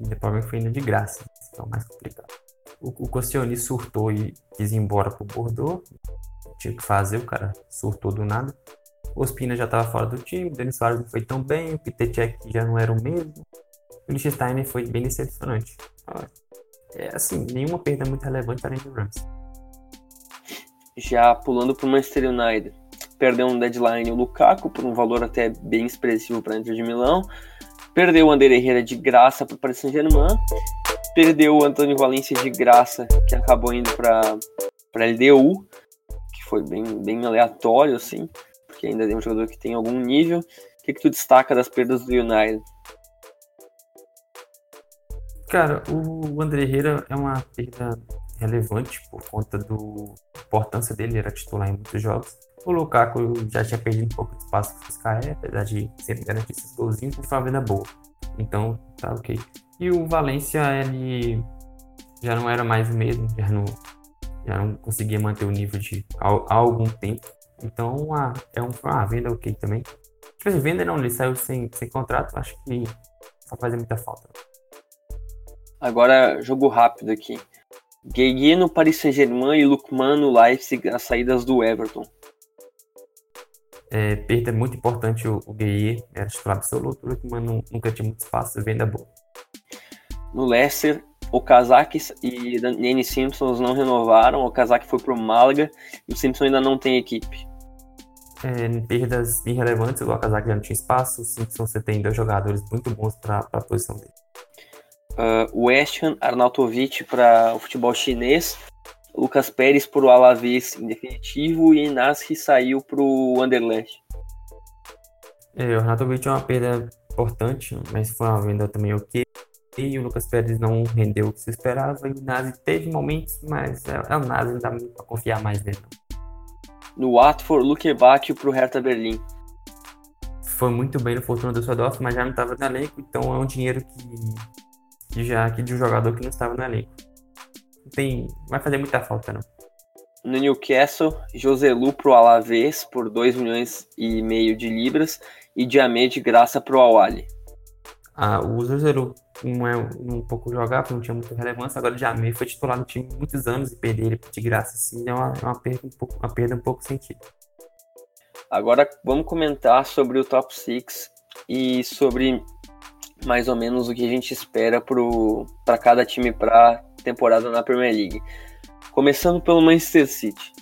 E depois foi indo de graça, isso é o mais complicado. O, o surtou e quis ir embora pro Bordeaux. Tinha que fazer, o cara surtou do nada. O Ospina já estava fora do time, o Denis Soares não foi tão bem, o Peter Cech já não era o mesmo. O Liechtenstein foi bem decepcionante. É assim, nenhuma perda muito relevante além do Rams. Já pulando para o Manchester United, perdeu um deadline o Lukaku por um valor até bem expressivo para Inter de Milão. Perdeu o André Herrera de graça para o Paris Saint-Germain. Perdeu o Antônio Valência de graça, que acabou indo para a LDU, que foi bem, bem aleatório, assim que ainda é um jogador que tem algum nível. O que, que tu destaca das perdas do United? Cara, o André Herrera é uma perda relevante por conta da importância dele, era titular em muitos jogos. O Lukaku já tinha perdido um pouco de espaço para o Sky, apesar de sempre garantir esses golzinhos, foi uma venda boa. Então, tá ok. E o Valência, ele já não era mais o mesmo, já não, já não conseguia manter o nível de há, algum tempo. Então, é um, uma venda ok também. Tipo assim, venda não, ele saiu sem, sem contrato, acho que fazer muita falta. Agora, jogo rápido aqui. Gueye no Paris Saint-Germain e Lukman no Leipzig, as saídas do Everton. É, perda muito importante o, o Gueye, era titular absoluto, o Lukman nunca tinha muito espaço, venda boa. No Leicester, o Kazak e Danny Simpsons não renovaram, o Kazak foi para o Málaga e o Simpson ainda não tem equipe. É, perdas irrelevantes, o Kazak já não tinha espaço, o Simpson você tem dois jogadores muito bons para a posição dele. Uh, West Ham, Arnautovic para o futebol chinês, Lucas Pérez para o Alavés em definitivo e Nasri saiu para o Anderlecht. É, o Arnautovic é uma perda importante, mas foi uma venda também ok. E o Lucas Pérez não rendeu o que se esperava. E o Nazi teve momentos, mas é, é o Nazi, não dá para confiar mais nele. No Watford, Luke Bacchio para o Hertha Berlim. Foi muito bem no Fortuna do Düsseldorf, mas já não estava no elenco, então é um dinheiro que que já aqui de um jogador que não estava no elenco. Não tem, vai fazer muita falta, não. No Newcastle, Joselu pro Alavés por 2 milhões e meio de libras e Diamé de graça pro Awali. Ah, o Joselu não é um pouco jogar, não tinha muita relevância. Agora o Diamé foi titular no time muitos anos e perder ele de graça assim é uma, uma, perda, um pouco, uma perda um pouco sentido. Agora vamos comentar sobre o top 6 e sobre mais ou menos o que a gente espera para cada time para temporada na Premier League. Começando pelo Manchester City.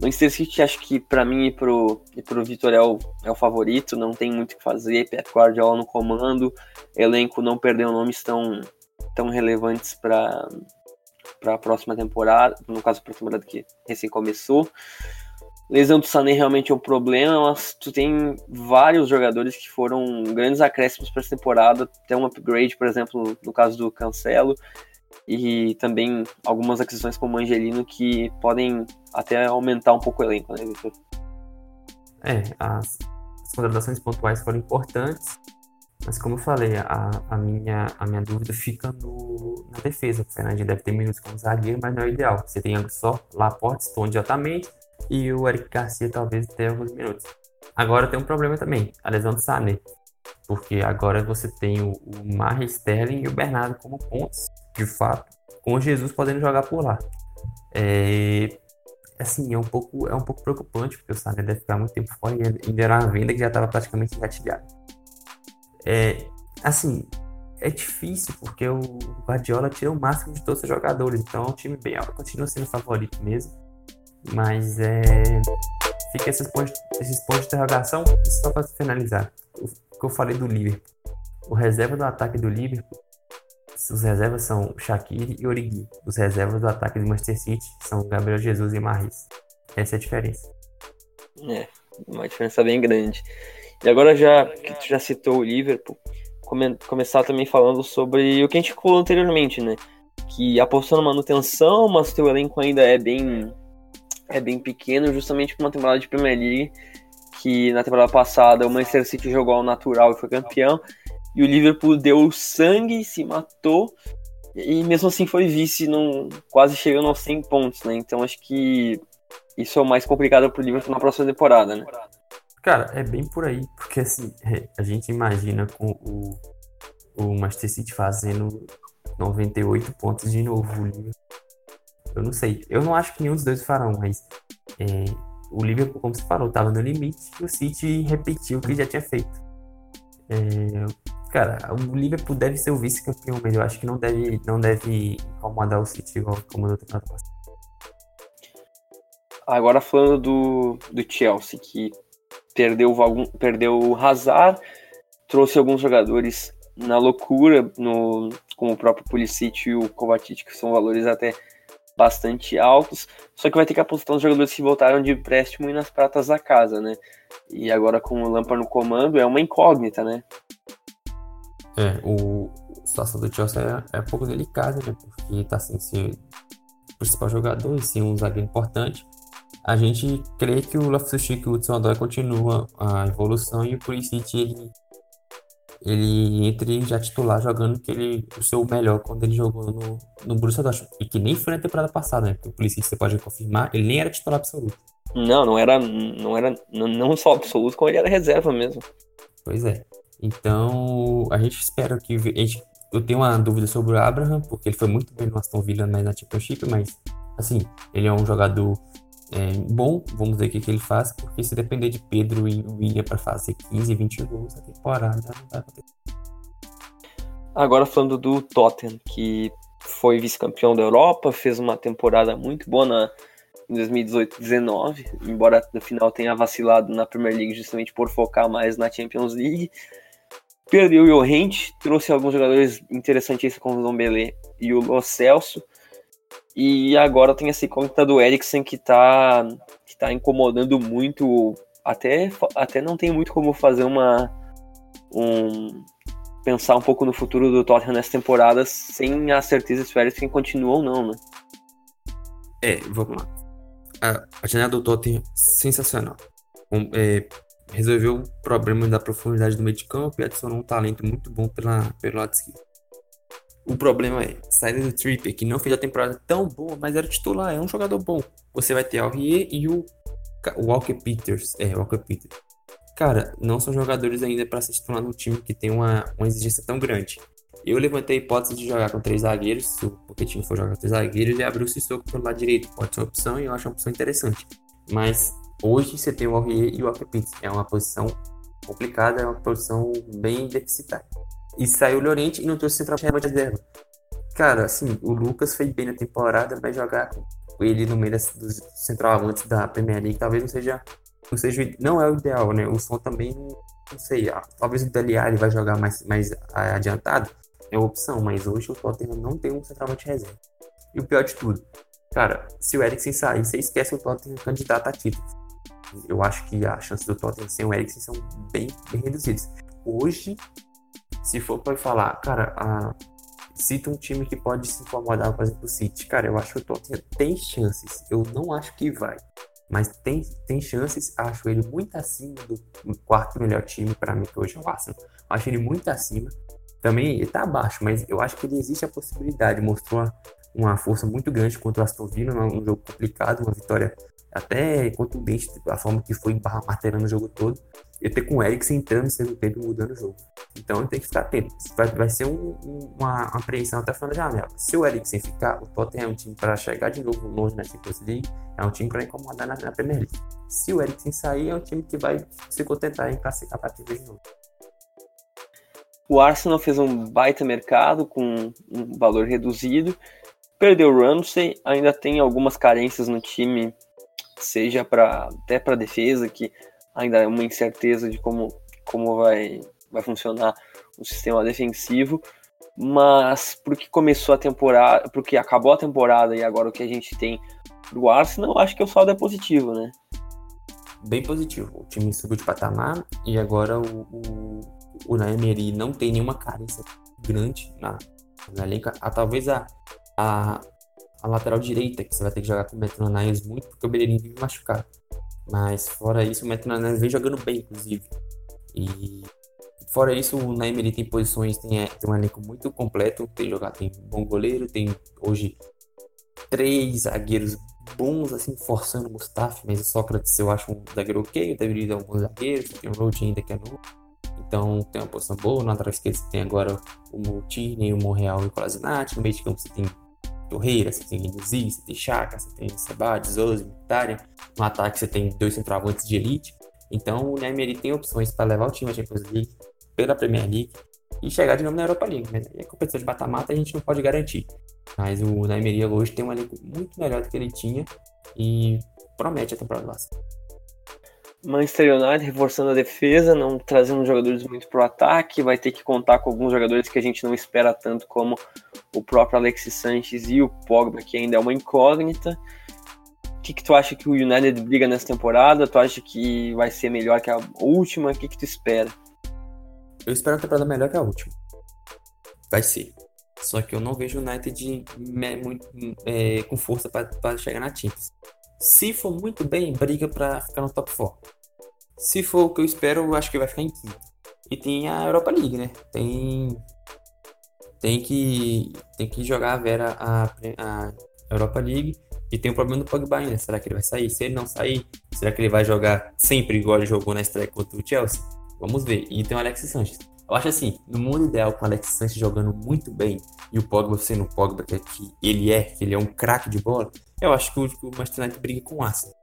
Manchester City acho que para mim e pro, e pro Vitor é o, é o favorito, não tem muito o que fazer, Pep Guardiola no comando, elenco não perdeu nomes tão, tão relevantes para a próxima temporada, no caso para a temporada que recém começou. Lesão do Sané realmente é um problema, mas tu tem vários jogadores que foram grandes acréscimos para essa temporada, tem um upgrade, por exemplo, no caso do Cancelo, e também algumas aquisições como o Angelino que podem até aumentar um pouco o elenco, né, Victor? É, as, as contratações pontuais foram importantes, mas como eu falei, a, a, minha, a minha dúvida fica no, na defesa. O Fernandinho deve ter minutos como zagueiro, mas não é o ideal. Você tem só Laporte, Stone diretamente, e o Eric Garcia talvez tenha alguns minutos. Agora tem um problema também, a lesão do Sané. Porque agora você tem o, o Sterling e o Bernardo como pontos, de fato, com o Jesus podendo jogar por lá. É, assim, é um pouco, é um pouco preocupante, porque o Sané deve ficar muito tempo fora e ainda era uma venda que já estava praticamente engatilhada. É, assim, é difícil, porque o Guardiola tira o máximo de todos os jogadores, então é um time bem alto, continua sendo favorito mesmo. Mas é. Fica esses pontos, esses pontos de interrogação. Só para finalizar, o que eu falei do Liverpool. O reserva do ataque do Liverpool. Os reservas são Shaqiri e Origi. Os reservas do ataque do Manchester City são Gabriel Jesus e Maris. Essa é a diferença. É, uma diferença bem grande. E agora, já que tu já citou o Liverpool, come, começar também falando sobre o que a gente falou anteriormente, né? Que apostou na manutenção, mas teu elenco ainda é bem é bem pequeno, justamente por uma temporada de Premier League, que na temporada passada o Manchester City jogou ao natural e foi campeão, e o Liverpool deu sangue, se matou, e mesmo assim foi vice, num, quase chegando aos 100 pontos, né? Então acho que isso é o mais complicado pro Liverpool na próxima temporada, né? Cara, é bem por aí, porque assim, é, a gente imagina com o, o Manchester City fazendo 98 pontos de novo, o Liverpool eu não sei. Eu não acho que nenhum dos dois farão, mas é, o Liverpool, como você falou, estava no limite e o City repetiu o que já tinha feito. É, cara, o Liverpool deve ser o vice-campeão, mas eu acho que não deve, não deve incomodar o City igual como temporada passada. Agora falando do, do Chelsea, que perdeu, perdeu o Hazard, trouxe alguns jogadores na loucura, no, como o próprio Pulisic e o Kovacic, que são valores até bastante altos, só que vai ter que apostar nos jogadores que voltaram de empréstimo e nas pratas da casa, né? E agora com o Lampard no comando é uma incógnita, né? É, o a situação do Chelsea é, é um pouco delicada, né? Porque tá sem ser o principal jogador e sim um zagueiro importante. A gente crê que o Loftus-Cheek e o Hudson Odoi continua a evolução e o Pulisic ele ele entre já titular jogando que ele, o seu melhor quando ele jogou no, no Borussia Dortmund. E que nem foi na temporada passada, né? Porque o Pulisic, você pode confirmar, ele nem era titular absoluto. Não, não era, não era não só absoluto, como ele era reserva mesmo. Pois é. Então, a gente espera que. A gente, eu tenho uma dúvida sobre o Abraham, porque ele foi muito bem no Aston Villa mas na Championship, mas, assim, ele é um jogador é, bom, vamos ver o que, que ele faz, porque se depender de Pedro e William para fazer 15, 20 gols na temporada, não vai acontecer. Agora falando do Tottenham, que foi vice-campeão da Europa, fez uma temporada muito boa na, em 2018-19, embora no final tenha vacilado na Premier League justamente por focar mais na Champions League. Perdeu o Llorente, trouxe alguns jogadores interessantíssimos como o Dombele e o Lo Celso. E agora tem essa incógnita do Eriksen que está que tá incomodando muito. Até, até não tem muito como fazer uma. Um, pensar um pouco no futuro do Tottenham nessa temporada sem a certeza se o Eriksen continua ou não, né? É, vamos lá. A, a janela do Tottenham sensacional. Um, é, resolveu o problema da profundidade do meio de campo e adicionou um talento muito bom pela, pelo lado esquerdo. O problema é, saída do Tripper, que não fez a temporada tão boa, mas era titular, é um jogador bom. Você vai ter Aurier e o Walker Peters. É, Walker Peters. Cara, não são jogadores ainda para se titular num time que tem uma, uma exigência tão grande. Eu levantei a hipótese de jogar com três zagueiros, se o Pochettino for jogar com três zagueiros, e abrir o Sissoko pelo lado direito. Pode ser uma opção e eu acho uma opção interessante. Mas hoje você tem o Aurier e o Walker Peters. É uma posição complicada, é uma posição bem deficitária. E saiu o Llorente e não trouxe central de reserva. Cara, assim, o Lucas fez bem na temporada, mas jogar com ele no meio dos centroavantes da Premier League talvez não seja, não seja, não é o ideal, né? O som também, não sei, talvez o Dele Alli vai jogar mais, mais adiantado, é uma opção, mas hoje o Tottenham não tem um centroavante reserva. E o pior de tudo, cara, se o Eriksen sair, você esquece o Tottenham candidato a título. Eu acho que as chances do Tottenham sem o Eriksen são bem, bem reduzidas. Hoje, se for para falar, cara, a, cita um time que pode se incomodar, exemplo, o City. Cara, eu acho que o Tottenham tem chances. Eu não acho que vai. Mas tem, tem chances, acho ele muito acima do quarto melhor time para mim, que hoje é o Arsenal. Acho ele muito acima. Também ele tá abaixo, mas eu acho que ele existe a possibilidade. Mostrou uma, uma força muito grande contra o Aston Villa, um jogo complicado, uma vitória até contundente, a forma que foi martelando o jogo todo e ter com o Eriksen entrando no segundo tempo e mudando o jogo. Então tem que ficar atento. Vai, vai ser um, um, uma apreensão até a final da janela. Se o Eriksen ficar, o Tottenham é um time para chegar de novo longe na Champions League, é um time para incomodar na, na, Premier League. Se o Eriksen sair, é um time que vai se contentar em classificar para a de novo. O Arsenal fez um baita mercado com um valor reduzido, perdeu o Ramsey, ainda tem algumas carências no time, seja para até para defesa que ainda é uma incerteza de como, como vai, vai funcionar o sistema defensivo, mas porque começou a temporada, porque acabou a temporada e agora o que a gente tem do Arsenal, acho que o saldo é positivo, né? Bem positivo. O time subiu de patamar e agora o, o, o não tem nenhuma carência grande na, na elenco. Ah, talvez a, a, a lateral direita, que você vai ter que jogar com o Metro muito, porque o Bellerin vive machucado. Mas fora isso, o Matt vem jogando bem, inclusive. E fora isso, o Naemer tem posições, tem, é, tem um elenco muito completo. Tem jogado, tem bom goleiro, tem hoje três zagueiros bons, assim, forçando o Mustafa, mas o Sócrates eu acho um zagueiro ok, o David é um bom zagueiro, tem o Road ainda que é novo. Então tem uma posição boa, na lateral esquerda você tem agora o Moutinho, o Monreal e o Colasinac, no meio de campo você tem Torreira, você tem Guendouzi, você tem Chaka, você tem Sebades, Ozzy, Mkhitaryan. No ataque você tem dois centroavantes de elite. Então o Neymar tem opções para levar o time à Champions League, pela Premier League e chegar de novo na Europa League. Mas a competição de mata-mata a gente não pode garantir. Mas o Neymar hoje tem um elenco muito melhor do que ele tinha e promete a temporada do Manchester United reforçando a defesa, não trazendo jogadores muito pro ataque, vai ter que contar com alguns jogadores que a gente não espera tanto como o próprio Alexis Sanches e o Pogba, que ainda é uma incógnita. O que, que tu acha que o United briga nessa temporada? Tu acha que vai ser melhor que a última? O que, que tu espera? Eu espero uma temporada melhor que a última. Vai ser. Só que eu não vejo o United é, com força para chegar na Champions. Se for muito bem, briga para ficar no top 4. Se for o que eu espero, eu acho que vai ficar em quinto. E tem a Europa League, né? Tem tem que tem que jogar a Vera a, a Europa League e tem o problema do Pogba ainda. Será que ele vai sair? Se ele não sair, será que ele vai jogar sempre igual ele jogou na estreia contra o Chelsea? Vamos ver. E tem o Alex Sanches. Eu acho assim, no mundo ideal, com o Alex Sanchez jogando muito bem e o Pogba sendo o Pogba que ele é, que ele é um craque de bola, eu acho que o, Manchester United briga com o Arsenal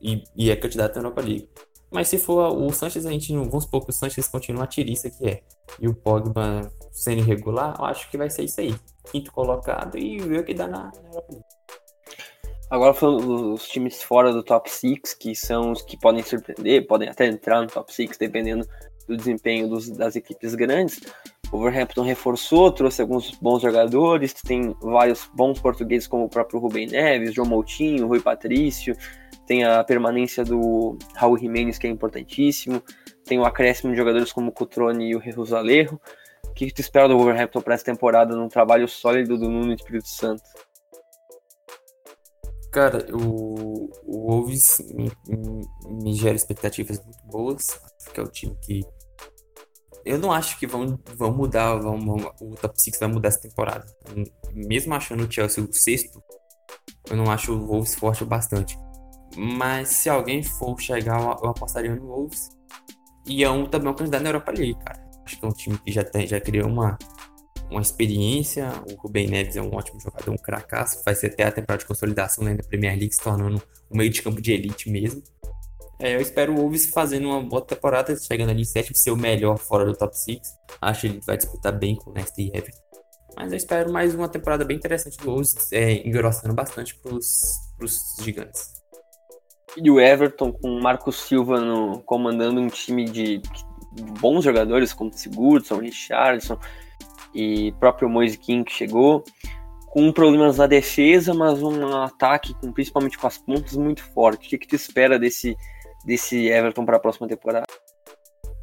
e, e é candidato à Europa League. Mas se for o Sanches, a gente não. Vamos supor que o Sanches continua a tiriça que é. E o Pogba sendo irregular, eu acho que vai ser isso aí. Quinto colocado e ver o que dá na, na Europa League. Agora falando dos times fora do top 6, que são os que podem surpreender, podem até entrar no top 6, dependendo do desempenho dos, das equipes grandes. O Wolverhampton reforçou, trouxe alguns bons jogadores, tem vários bons portugueses como o próprio Rubem Neves, João Moutinho, Rui Patrício, tem a permanência do Raul Jimenez, que é importantíssimo, tem o acréscimo de jogadores como o Cutrone e o Jesus Alejo. O que tu espera do Wolverhampton para essa temporada num trabalho sólido do Nuno Espírito Santo? Cara, o, o Wolves me, me, me, gera expectativas muito boas. Que é o time que. Eu não acho que vão, vão mudar, vão, vão, o top 6 vai mudar essa temporada. Mesmo achando o Chelsea o sexto, eu não acho o Wolves forte o bastante. Mas se alguém for chegar, eu apostaria no Wolves. E é um, também um candidato na Europa League, cara. Acho que é um time que já, tem, já criou uma, uma experiência. O Rubem Neves é um ótimo jogador, um cracaço. Vai ser até a temporada de consolidação né, da Premier League, se tornando um meio de campo de elite mesmo. É, eu espero o Wolves fazendo uma boa temporada, chegando ali em sétimo, ser o melhor fora do top 6. Acho que ele vai disputar bem com o Leicester e Everton. Mas eu espero mais uma temporada bem interessante do Wolves, é, engrossando bastante para os gigantes. E o Everton com o Marco Silva no, comandando um time de bons jogadores como Sigurdsson, Richardson e próprio Moise King que chegou, com problemas na defesa, mas um ataque com, principalmente com as pontas muito forte. O que, que tu espera desse, desse Everton para a próxima temporada?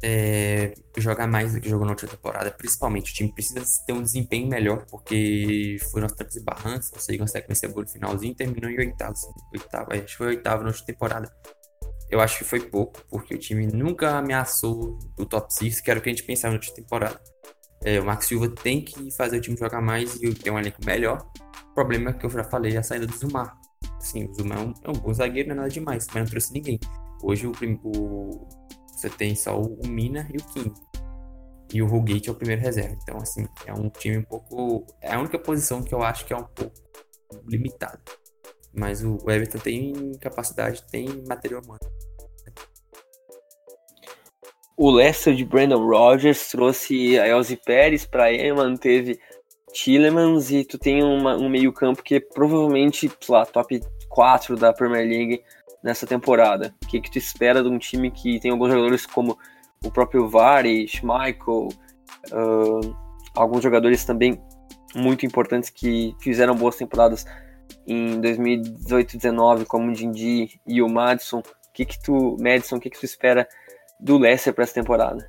é, jogar mais do que jogou na última temporada. Principalmente, o time precisa ter um desempenho melhor, porque foi nos tempos e conseguiu uma sequência boa no finalzinho e terminou em oitavo. Assim, oitavo acho que foi oitavo na última temporada. Eu acho que foi pouco, porque o time nunca ameaçou o top 6, que era o que a gente pensava na última temporada. É, o Max Silva tem que fazer o time jogar mais e ter um elenco melhor. O problema é que eu já falei, a saída do Zumar. Sim, o Zumar é um, é um bom zagueiro, não é nada demais, mas não trouxe ninguém. Hoje o, o você tem só o Mina e o Kim. E o Rugate é o primeiro reserva. Então, assim, é um time um pouco. É a única posição que eu acho que é um pouco limitada. Mas o Everton tem capacidade, tem material humano. O Leicester de Brandon Rogers trouxe a Elze Pérez para ele, manteve Tillemans e tu tem uma, um meio-campo que é provavelmente, lá, top 4 da Premier League nessa temporada? O que, que tu espera de um time que tem alguns jogadores como o próprio Vari, Schmeichel, uh, alguns jogadores também muito importantes que fizeram boas temporadas em 2018-19, como o Dindi e o Madison. O que que tu, Madison, o que que tu espera do Leicester para essa temporada?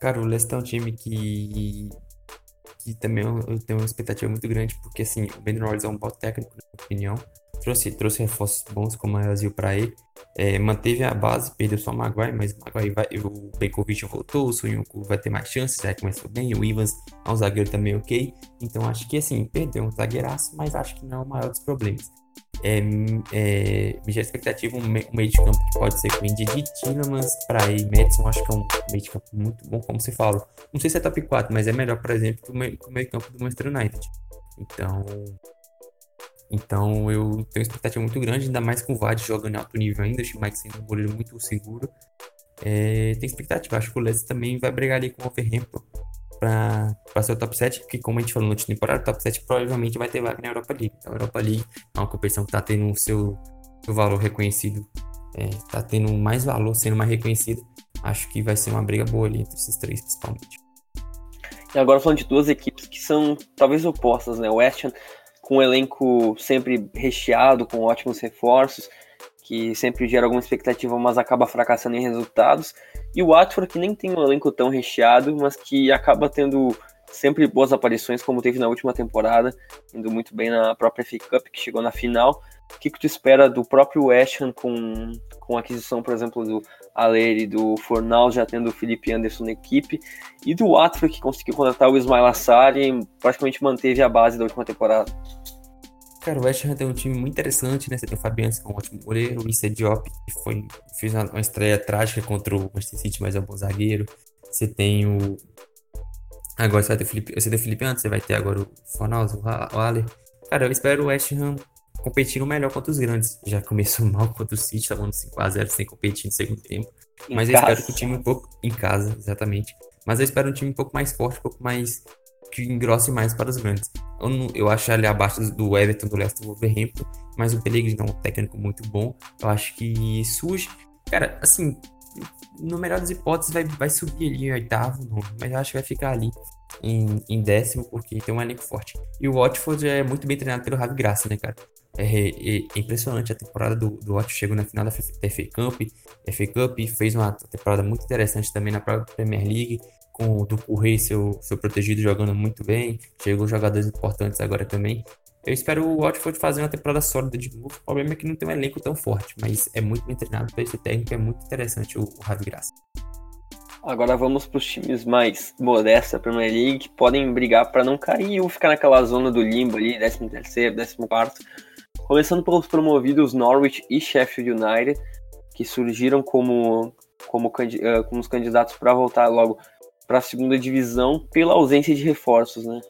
Cara, o Leicester é um time que que também eu tenho uma expectativa muito grande, porque assim, o Ben Rodgers é um bom técnico, na minha opinião, trouxe, trouxe reforços bons como o Brasil para ele. É, manteve a base, perdeu só o Maguire, mas o Maguire vai, o Benkovic voltou, o Sonhuncu vai ter mais chances, já começou bem, o Ivans é um zagueiro também ok. Então acho que assim, perdeu um zagueiraço, mas acho que não é o maior dos problemas. É, é, minha expectativa um, meio, de campo que pode ser com Indy Tillemans, para aí Madison, acho que é um meio de campo muito bom, como você fala. Não sei se é top 4, mas é melhor, por exemplo, que o meio, meio campo do Manchester United. Então, então eu tenho expectativa muito grande, ainda mais com o Vade jogando em alto nível ainda, o Mike sendo um goleiro muito seguro. É, tem expectativa, acho que o Leicester também vai brigar ali com o Overhampton para ser o top 7, porque como a gente falou na última temporada, o top 7 provavelmente vai ter vaga na Europa League. Então a Europa League é uma competição que está tendo o seu, seu valor reconhecido, está é, tendo mais valor, sendo mais reconhecido. Acho que vai ser uma briga boa ali entre esses três, principalmente. E agora falando de duas equipes que são talvez opostas, né? O West Ham com um elenco sempre recheado, com ótimos reforços, que sempre gera alguma expectativa, mas acaba fracassando em resultados. E o Watford, que nem tem um elenco tão recheado, mas que acaba tendo sempre boas aparições, como teve na última temporada, indo muito bem na própria FA Cup, que chegou na final. O que, que tu espera do próprio West Ham com, com a aquisição, por exemplo, do Aleri e do Fornal, já tendo o Felipe Anderson na equipe, e do Watford, que conseguiu contratar o Ismail Assari e praticamente manteve a base da última temporada? Cara, o West Ham tem um time muito interessante, né? Você tem o Fabianski, que é um ótimo goleiro, o Issa Diop, que foi, fez uma, uma estreia trágica contra o Manchester City, mas é um bom zagueiro. Você tem o. Agora você vai ter o Felipe, você tem o Felipe antes, você vai ter agora o Fornosa, o Aller. Cara, eu espero o West Ham competindo melhor contra os grandes. Já começou mal contra o City, tava no 5x0 sem competir no segundo tempo. Em Mas casa. eu espero que o time um pouco. Em casa, exatamente. Mas eu espero um time um pouco mais forte, um pouco mais. Que engrosse mais para os grandes. Eu, não, eu acho ele abaixo do Everton, do Leicester, do Wolverhampton. Mas o Pellegrini é um técnico muito bom. Eu acho que surge. Cara, assim, no melhor das hipóteses, vai, vai subir ali em oitavo, mas eu acho que vai ficar ali em, em décimo, porque tem um elenco forte. E o Watford é muito bem treinado pelo Ravi Graça, né, cara? É, é, é, impressionante a temporada do, do Watford, chegou na final da FA Cup, FA Cup, fez uma temporada muito interessante também na própria Premier League, com o Ducouré, seu, seu protegido, jogando muito bem, chegou jogadores importantes agora também. Eu espero o Watford fazer uma temporada sólida de novo. O problema é que não tem um elenco tão forte, mas é muito bem treinado para esse técnico, é muito interessante o, o Ravi Graça. Agora vamos para os times mais modestos da Premier League, que podem brigar para não cair ou ficar naquela zona do limbo ali, 13 terceiro, 14 quarto. Começando pelos promovidos Norwich e Sheffield United, que surgiram como, como, uh, como os candidatos para voltar logo para a segunda divisão pela ausência de reforços, né?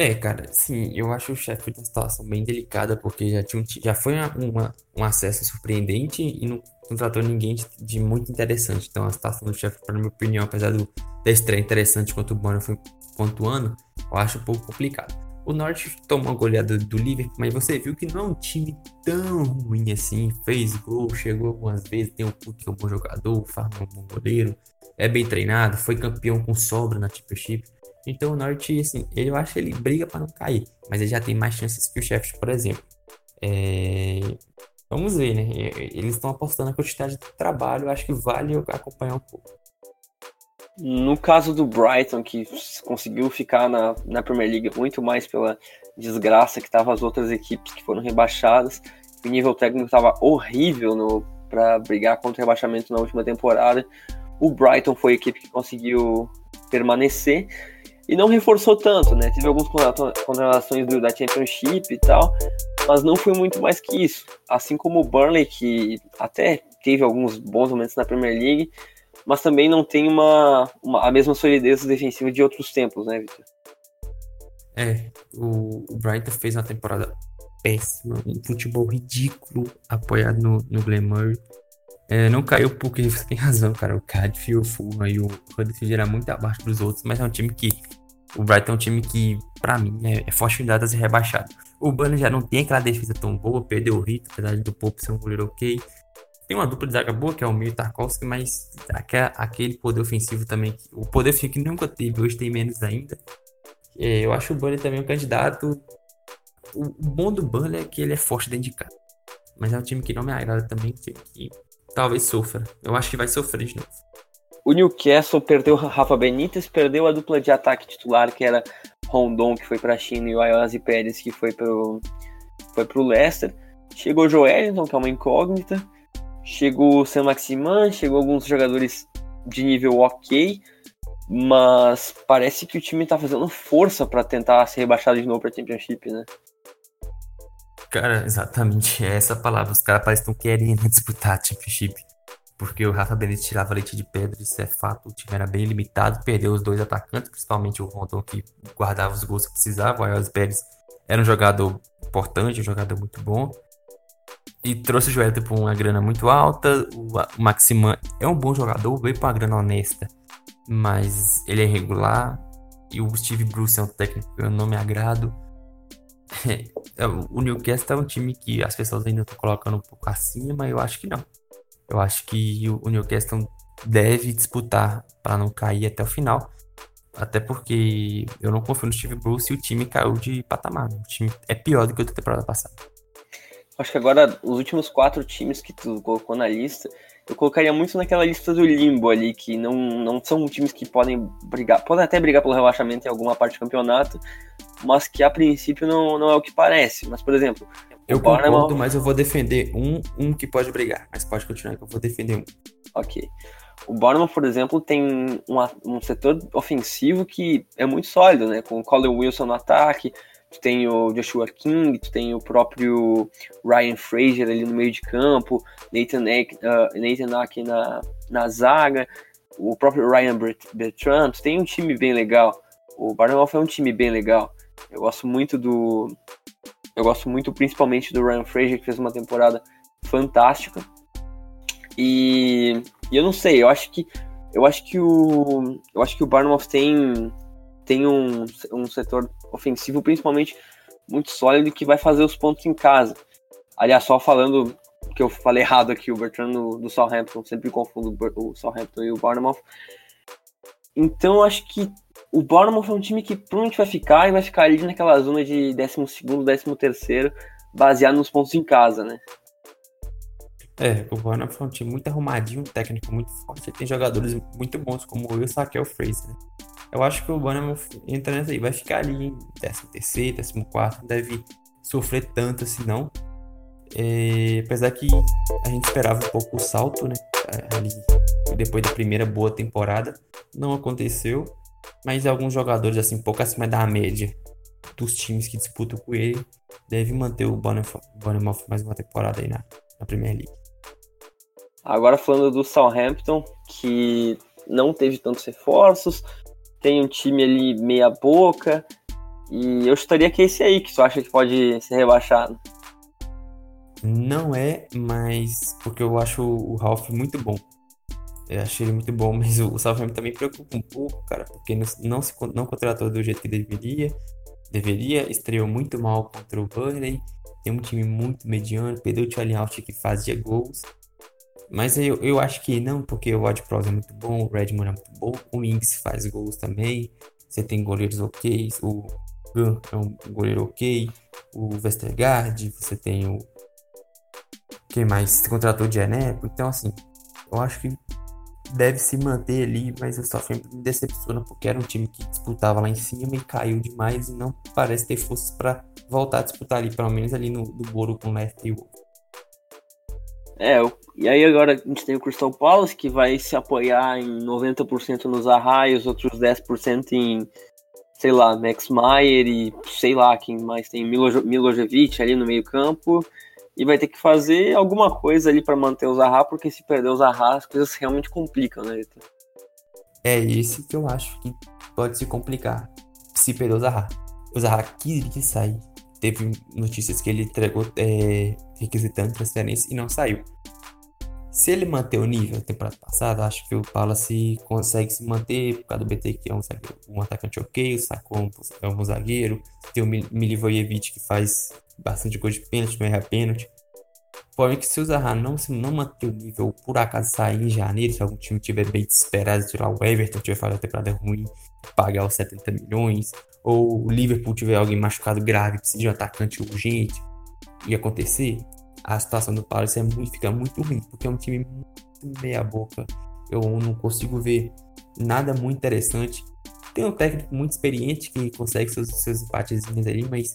É, cara, sim, eu acho o Sheffield uma situação bem delicada, porque já, tinha um, já foi uma, um acesso surpreendente e não contratou ninguém de, de, muito interessante. Então a situação do Sheffield, na minha opinião, apesar do, da estreia interessante quanto o Bonner foi pontuando, eu acho um pouco complicado. O Norte tomou a goleada do Liverpool, mas você viu que não é um time tão ruim assim. Fez gol, chegou algumas vezes, tem um Cook que é um bom jogador, o Farman é um bom goleiro, é bem treinado, foi campeão com sobra na Championship. Então o Norte, assim, eu acho que ele briga para não cair, mas ele já tem mais chances que o Sheffield, por exemplo. É... Vamos ver, né? Eles estão apostando na quantidade de trabalho, acho que vale acompanhar um pouco. No caso do Brighton, que conseguiu ficar na, na Premier League muito mais pela desgraça que estavam as outras equipes que foram rebaixadas, o nível técnico estava horrível para brigar contra o rebaixamento na última temporada. O Brighton foi a equipe que conseguiu permanecer e não reforçou tanto, né? Teve algumas contratações do, da Championship e tal, mas não foi muito mais que isso. Assim como o Burnley, que até teve alguns bons momentos na Premier League, mas também não tem uma, uma a mesma solidez defensiva de outros tempos, né, Victor? É, o, o Brighton fez uma temporada péssima, um futebol ridículo apoiado no, no Glen Murray. É, não caiu porque você tem razão, cara. O Cardiff, o Fulham e o Huddersfield era muito abaixo dos outros, mas é um time que o Brighton é um time que, para mim, é, é forte a ser rebaixado. O Burnley já não tem aquela defesa tão boa, perdeu o Rito, apesar do Pope ser um goleiro ok. Tem uma dupla de zaga boa, que é o Mir Tarkovsky, mas aquele poder ofensivo também, o poder ofensivo que nunca teve, hoje tem menos ainda. É, eu acho o Burnley também um candidato. O bom do Burnley é que ele é forte dentro de casa. Mas é um time que não me agrada também, que talvez sofra. Eu acho que vai sofrer de novo. O Newcastle perdeu Rafa Benítez, perdeu a dupla de ataque titular, que era Rondon, que foi para a China, e o Ayose Pérez, que foi para o foi pro Leicester. Chegou o Joelinton, que é uma incógnita. Chegou o Sam Maximan, chegou alguns jogadores de nível ok, mas parece que o time está fazendo força para tentar ser rebaixado de novo para Championship, né? Cara, exatamente, é essa palavra. Os caras parecem que estão querendo disputar a Championship porque o Rafa Benítez tirava leite de pedra, isso é fato. O time era bem limitado, perdeu os dois atacantes, principalmente o Rondon, que guardava os gols que precisava. O Ayos Pérez era um jogador importante, um jogador muito bom. E trouxe o Joelito por uma grana muito alta. O Maximan é um bom jogador, veio para uma grana honesta, mas ele é irregular. E o Steve Bruce é um técnico que eu não me agrado. É, o Newcastle é um time que as pessoas ainda estão colocando um pouco acima, mas eu acho que não. Eu acho que o Newcastle deve disputar para não cair até o final. Até porque eu não confio no Steve Bruce e o time caiu de patamar. O time é pior do que o da temporada passada. Acho que agora os últimos quatro times que tu colocou na lista, eu colocaria muito naquela lista do limbo ali, que não, não são times que podem brigar, podem até brigar pelo relaxamento em alguma parte do campeonato, mas que a princípio não, não é o que parece. Mas, por exemplo, eu concordo, mas eu vou defender um, um que pode brigar. Mas pode continuar que eu vou defender um. Ok. O Bournemouth, por exemplo, tem uma, um setor ofensivo que é muito sólido, né? Com o Colin Wilson no ataque, tu tem o Joshua King, tu tem o próprio Ryan Fraser ali no meio de campo, Nathan, uh, Nathan Ake na, na zaga. o próprio Ryan Bertrand, tem um time bem legal. O Bournemouth é um time bem legal. Eu gosto muito do. Eu gosto muito principalmente do Ryan Fraser, que fez uma temporada fantástica. E, e eu não sei, eu acho que eu acho que o eu acho que o Bournemouth tem tem um, um setor ofensivo principalmente muito sólido que vai fazer os pontos em casa. Aliás, só falando que eu falei errado aqui, o Bertrand do, do Southampton, sempre confundo o Southampton e o Bournemouth. Então, acho que o Bournemouth é um time que provavelmente vai ficar e vai ficar ali naquela zona de 12º, 13º, baseado nos pontos em casa, né? É, o Bournemouth é um time muito arrumadinho, um técnico muito forte, tem jogadores muito bons como o Will Saquel Fraser. Eu acho que o Bournemouth entra nessa aí, vai ficar ali em 13º, 14º, não deve sofrer tanto assim não. É, apesar que a gente esperava um pouco o salto, né? Ali, depois da primeira boa temporada, não aconteceu. Mas alguns jogadores, assim, pouco acima da média dos times que disputam com ele, deve manter o Bournemouth mais uma temporada aí na, na Premier League. Agora falando do Southampton, que não teve tantos reforços, tem um time ali meia boca, e eu estaria que esse aí que tu acha que pode ser rebaixado. Não é, mas porque eu acho o Ralph muito bom. Eu achei ele muito bom, mas o Southampton também preocupa um pouco, cara, porque não, não, se, não contratou do jeito que deveria. Deveria, estreou muito mal contra o Burnley. Tem um time muito mediano, perdeu o Charlie Out que fazia gols. Mas eu, eu acho que não, porque o Ward Prowse é muito bom, o Redmond é muito bom, o Inks faz gols também. Você tem goleiros ok, o Gun é um goleiro ok, o Vestergaard, você tem o quem mais contratou de Eneco. Então, assim, eu acho que deve se manter ali, mas o Southampton me decepciona porque era um time que disputava lá em cima e caiu demais e não parece ter forças para voltar a disputar ali, pelo menos ali no do Boro com o Leicester e o é, e aí agora a gente tem o Crystal Palace que vai se apoiar em 90% nos Zaha e os outros 10% em, sei lá, Max Meyer e sei lá quem mais tem, Milo, Milojevic ali no meio campo e vai ter que fazer alguma coisa ali para manter o Zaha, porque se perder o Zaha, as coisas realmente complicam, né? É esse que eu acho que pode se complicar se perder o Zaha. O Zaha quis sair. Teve notícias que ele entregou é, requisitando transferência e não saiu. Se ele manter o nível da temporada passada, acho que o Palace consegue se manter por causa do BT, que é um, um atacante ok, o Sacon é um zagueiro, tem o Milivojevic que faz bastante coisa de pênalti, não erra pênalti. Porém, que se o Zaha não, se não manter o nível, por acaso sair em janeiro, se algum time tiver bem desesperado, tirar o Everton, tiver fazendo uma temporada ruim, pagar os 70 milhões, ou o Liverpool tiver alguém machucado grave, precisa de um atacante urgente, e acontecer, a situação do Palace é muito, fica muito ruim, porque é um time muito meia boca. Eu não consigo ver nada muito interessante. Tem um técnico muito experiente que consegue seus, seus empates ali, mas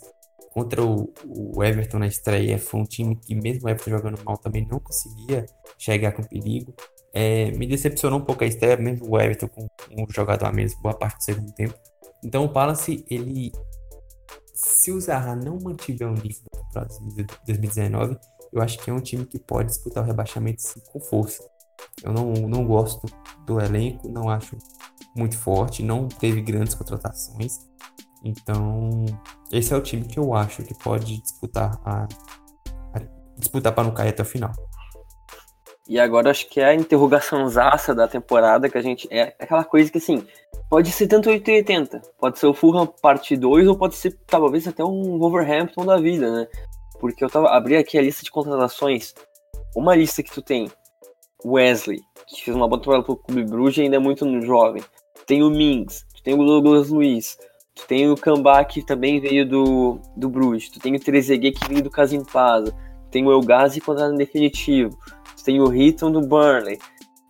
contra o, o, Everton na estreia foi um time que, mesmo o Everton jogando mal, também não conseguia chegar com perigo. É, me decepcionou um pouco a estreia, mesmo o Everton com um jogador a menos boa parte do segundo tempo. Então o Palace, ele. Se o Zaha não mantiver um nível para 2019, eu acho que é um time que pode disputar o rebaixamento sim, com força. Eu não, não gosto do elenco, não acho muito forte, não teve grandes contratações. Então, esse é o time que eu acho que pode disputar a, a disputar para não cair até o final. E agora acho que é a interrogação zaça da temporada que a gente é aquela coisa que assim, pode ser tanto 880, pode ser o Fulham parte 2 ou pode ser talvez até um Wolverhampton da vida, né? Porque eu tava abri aqui a lista de contratações, uma lista que tu tem Wesley, que fez uma boa temporada pro Clube Bruges e ainda é muito jovem. Tem o Mings, tu tem o Douglas Luiz, Tu tem o Kambá que também veio do, do Bruges. Tu tem o Trezeguet que veio do Casimpasa. Tu tem o Elgazi contratado em definitivo. Tem o Riton do Burnley.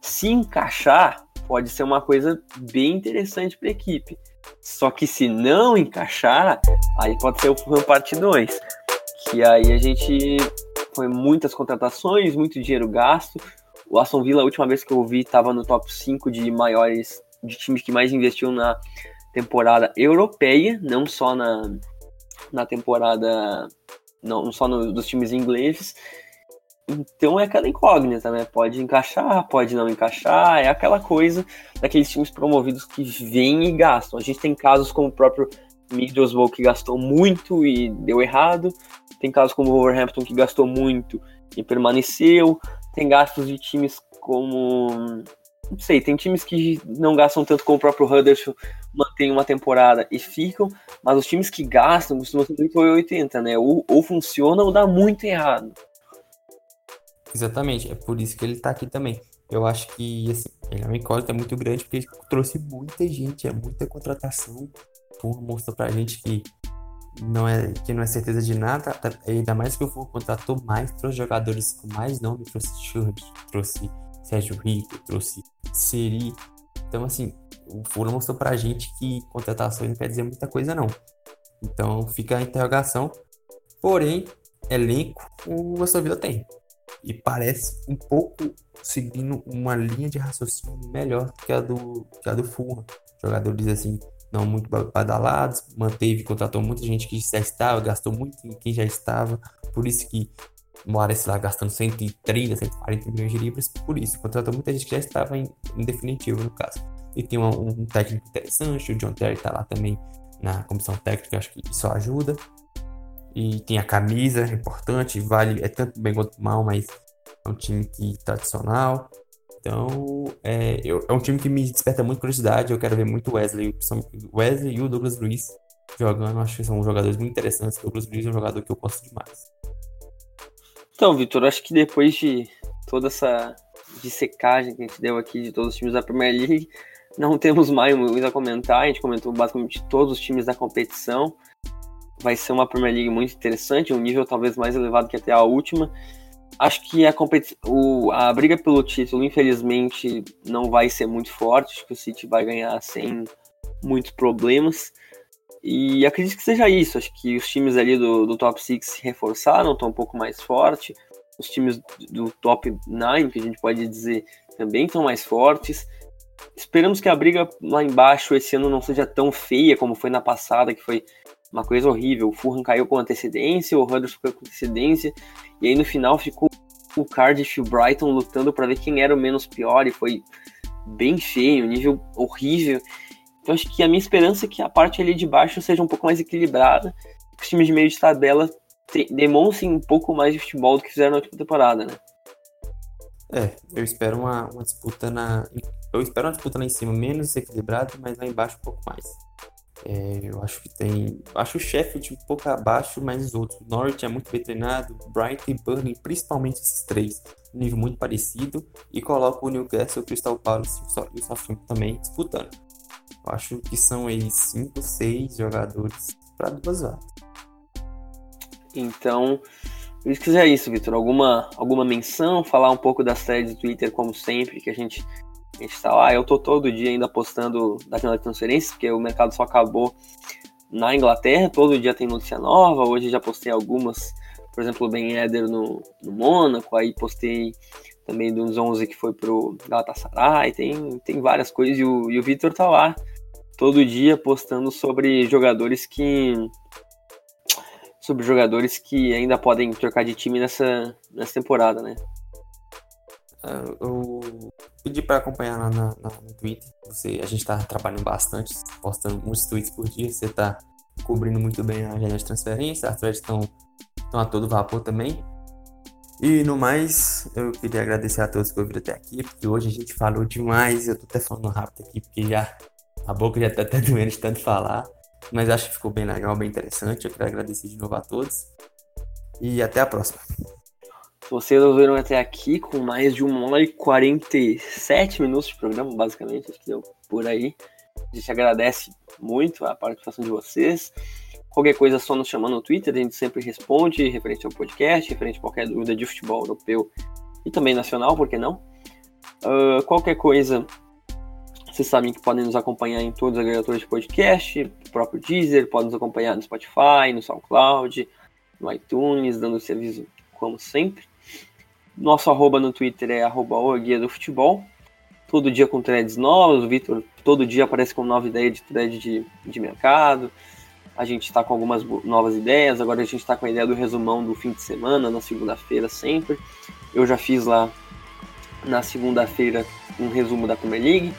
Se encaixar, pode ser uma coisa bem interessante para a equipe. Só que se não encaixar, aí pode ser o Fulham parte 2. Que aí a gente foi muitas contratações, muito dinheiro gasto. O Aston Villa, a última vez que eu vi, estava no top 5 de maiores de times que mais investiu na temporada europeia, não só na, na temporada, não só no, dos times ingleses. Então é aquela incógnita, né? Pode encaixar, pode não encaixar, é aquela coisa daqueles times promovidos que vêm e gastam. A gente tem casos como o próprio Middlesbrough que gastou muito e deu errado, tem casos como o Wolverhampton que gastou muito e permaneceu, tem gastos de times como não sei, tem times que não gastam tanto como o próprio Huddersfield, mantém uma temporada e ficam, mas os times que gastam costumam ser muito 80, né? Ou, ou funciona ou dá muito errado. Exatamente, é por isso que ele tá aqui também. Eu acho que assim, ele é uma incógnita muito grande porque ele trouxe muita gente, é muita contratação. Porra, mostra pra gente que não é que não é certeza de nada, ainda mais que o Fulham contratou mais, trouxe jogadores com mais nome, trouxe Schurb, trouxe Sérgio Rico, trouxe Seri. Então, assim, o Fulham mostrou pra gente que contratação não quer dizer muita coisa, não. Então, fica a interrogação. Porém, elenco o Aston Villa tem e parece um pouco seguindo uma linha de raciocínio melhor que a do, que a do Fulham. Jogadores assim, não muito badalados, manteve, contratou muita gente que já estava, gastou muito em quem já estava, por isso que Moraes lá gastando 130, 140 milhões de libras, por isso, contratou muita gente que já estava em, em definitivo no caso. E tem um, um técnico interessante, o John Terry está lá também na comissão técnica, acho que isso ajuda. E tem a camisa, é importante, vale, é tanto bem quanto mal, mas é um time que tradicional. Então, é, eu, é um time que me desperta muito curiosidade. Eu quero ver muito Wesley, Wesley e o Douglas Luiz jogando. Acho que são jogadores muito interessantes. O Douglas Luiz é um jogador que eu gosto demais. Então, Vitor, acho que depois de toda essa dissecagem que a gente deu aqui de todos os times da Premier League, não temos mais muito a comentar. A gente comentou basicamente todos os times da competição vai ser uma Premier League muito interessante, um nível talvez mais elevado que até a última. Acho que a, o, a briga pelo título, infelizmente, não vai ser muito forte. Acho que o City vai ganhar sem muitos problemas. E acredito que seja isso. Acho que os times ali do, do top 6 se reforçaram, estão um pouco mais fortes. Os times do top 9, que a gente pode dizer, também estão mais fortes. Esperamos que a briga lá embaixo esse ano não seja tão feia como foi na passada, que foi uma coisa horrível. O Fulham caiu com antecedência, o Huddersfield ficou com antecedência, e aí no final ficou o Cardiff e o Brighton lutando para ver quem era o menos pior, e foi bem feio, nível horrível. Então acho que a minha esperança é que a parte ali de baixo seja um pouco mais equilibrada, que os times de meio de tabela demonstrem um pouco mais de futebol do que fizeram na última temporada, né? É, eu espero uma, uma disputa na. Eu espero uma disputa lá em cima menos equilibrada, mas lá embaixo um pouco mais. É, eu acho que tem. Acho o Sheffield um pouco abaixo, mas os outros. Norwich é muito bem treinado, Brighton e Burnley, principalmente esses três, um nível muito parecido. E coloco o Newcastle, o Crystal Palace e o Southampton também disputando. Eu acho que são aí 5, 6 jogadores para duas vagas. Então, se quiser isso, Vitor, alguma, alguma menção, falar um pouco das threads do Twitter, como sempre, que a gente a gente tá lá, eu tô todo dia ainda postando da janela de transferências, porque o mercado só acabou na Inglaterra, todo dia tem notícia nova, hoje já postei algumas, por exemplo, o Ben Eder no, no Mônaco, aí postei também dos 11 que foi pro Galatasaray, tem, tem várias coisas, e o, e o Vitor tá lá, todo dia postando sobre jogadores que sobre jogadores que ainda podem trocar de time nessa, nessa temporada, né? Eu pedi para acompanhar lá na, na, no Twitter. Você, a gente está trabalhando bastante, postando muitos tweets por dia. Você está cobrindo muito bem a janela de transferência. As threads estão a todo vapor também. E no mais, eu queria agradecer a todos que ouviram até aqui, porque hoje a gente falou demais. Eu tô até falando rápido aqui, porque já a boca já tá até doendo de tanto falar. Mas acho que ficou bem legal, bem interessante. Eu quero agradecer de novo a todos. E até a próxima. Se vocês ouviram até aqui, com mais de 1 hora e 47 minutos de programa, basicamente, acho que deu por aí. A gente agradece muito a participação de vocês. Qualquer coisa só nos chamando no Twitter, a gente sempre responde, referente ao podcast, referente a qualquer dúvida de futebol europeu e também nacional, por que não? Uh, qualquer coisa, vocês sabem que podem nos acompanhar em todos os agregadores de podcast, o próprio Deezer, podem nos acompanhar no Spotify, no SoundCloud, no iTunes, dando esse aviso como sempre. Nosso arroba no Twitter é arroba o guia do futebol. Todo dia com threads novos. O Vitor todo dia aparece com nova ideia de thread de, de mercado. a gente está com algumas novas ideias. Agora a gente está com a ideia do resumão do fim de semana, na segunda-feira sempre. Eu já fiz lá na segunda-feira um resumo da Premier League,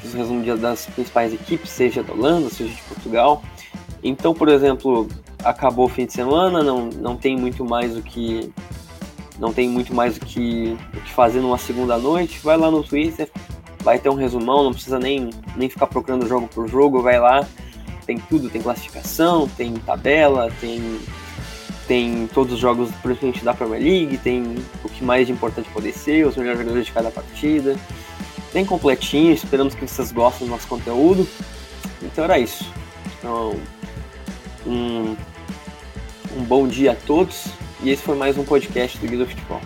fiz um resumo das principais equipes, seja da Holanda, seja de Portugal. Então, por exemplo, acabou o fim de semana, não, não tem muito mais o que não tem muito mais o que, o que fazer numa segunda noite, vai lá no Twitter, vai ter um resumão, não precisa nem, nem ficar procurando jogo por jogo, vai lá, tem tudo, tem classificação, tem tabela, tem tem todos os jogos principalmente da Premier League, tem o que mais de importante pode ser, os melhores jogadores de cada partida. Bem completinho, esperamos que vocês gostem do nosso conteúdo. Então era isso. Então, um, um bom dia a todos e esse foi mais um podcast do Guia do Futebol.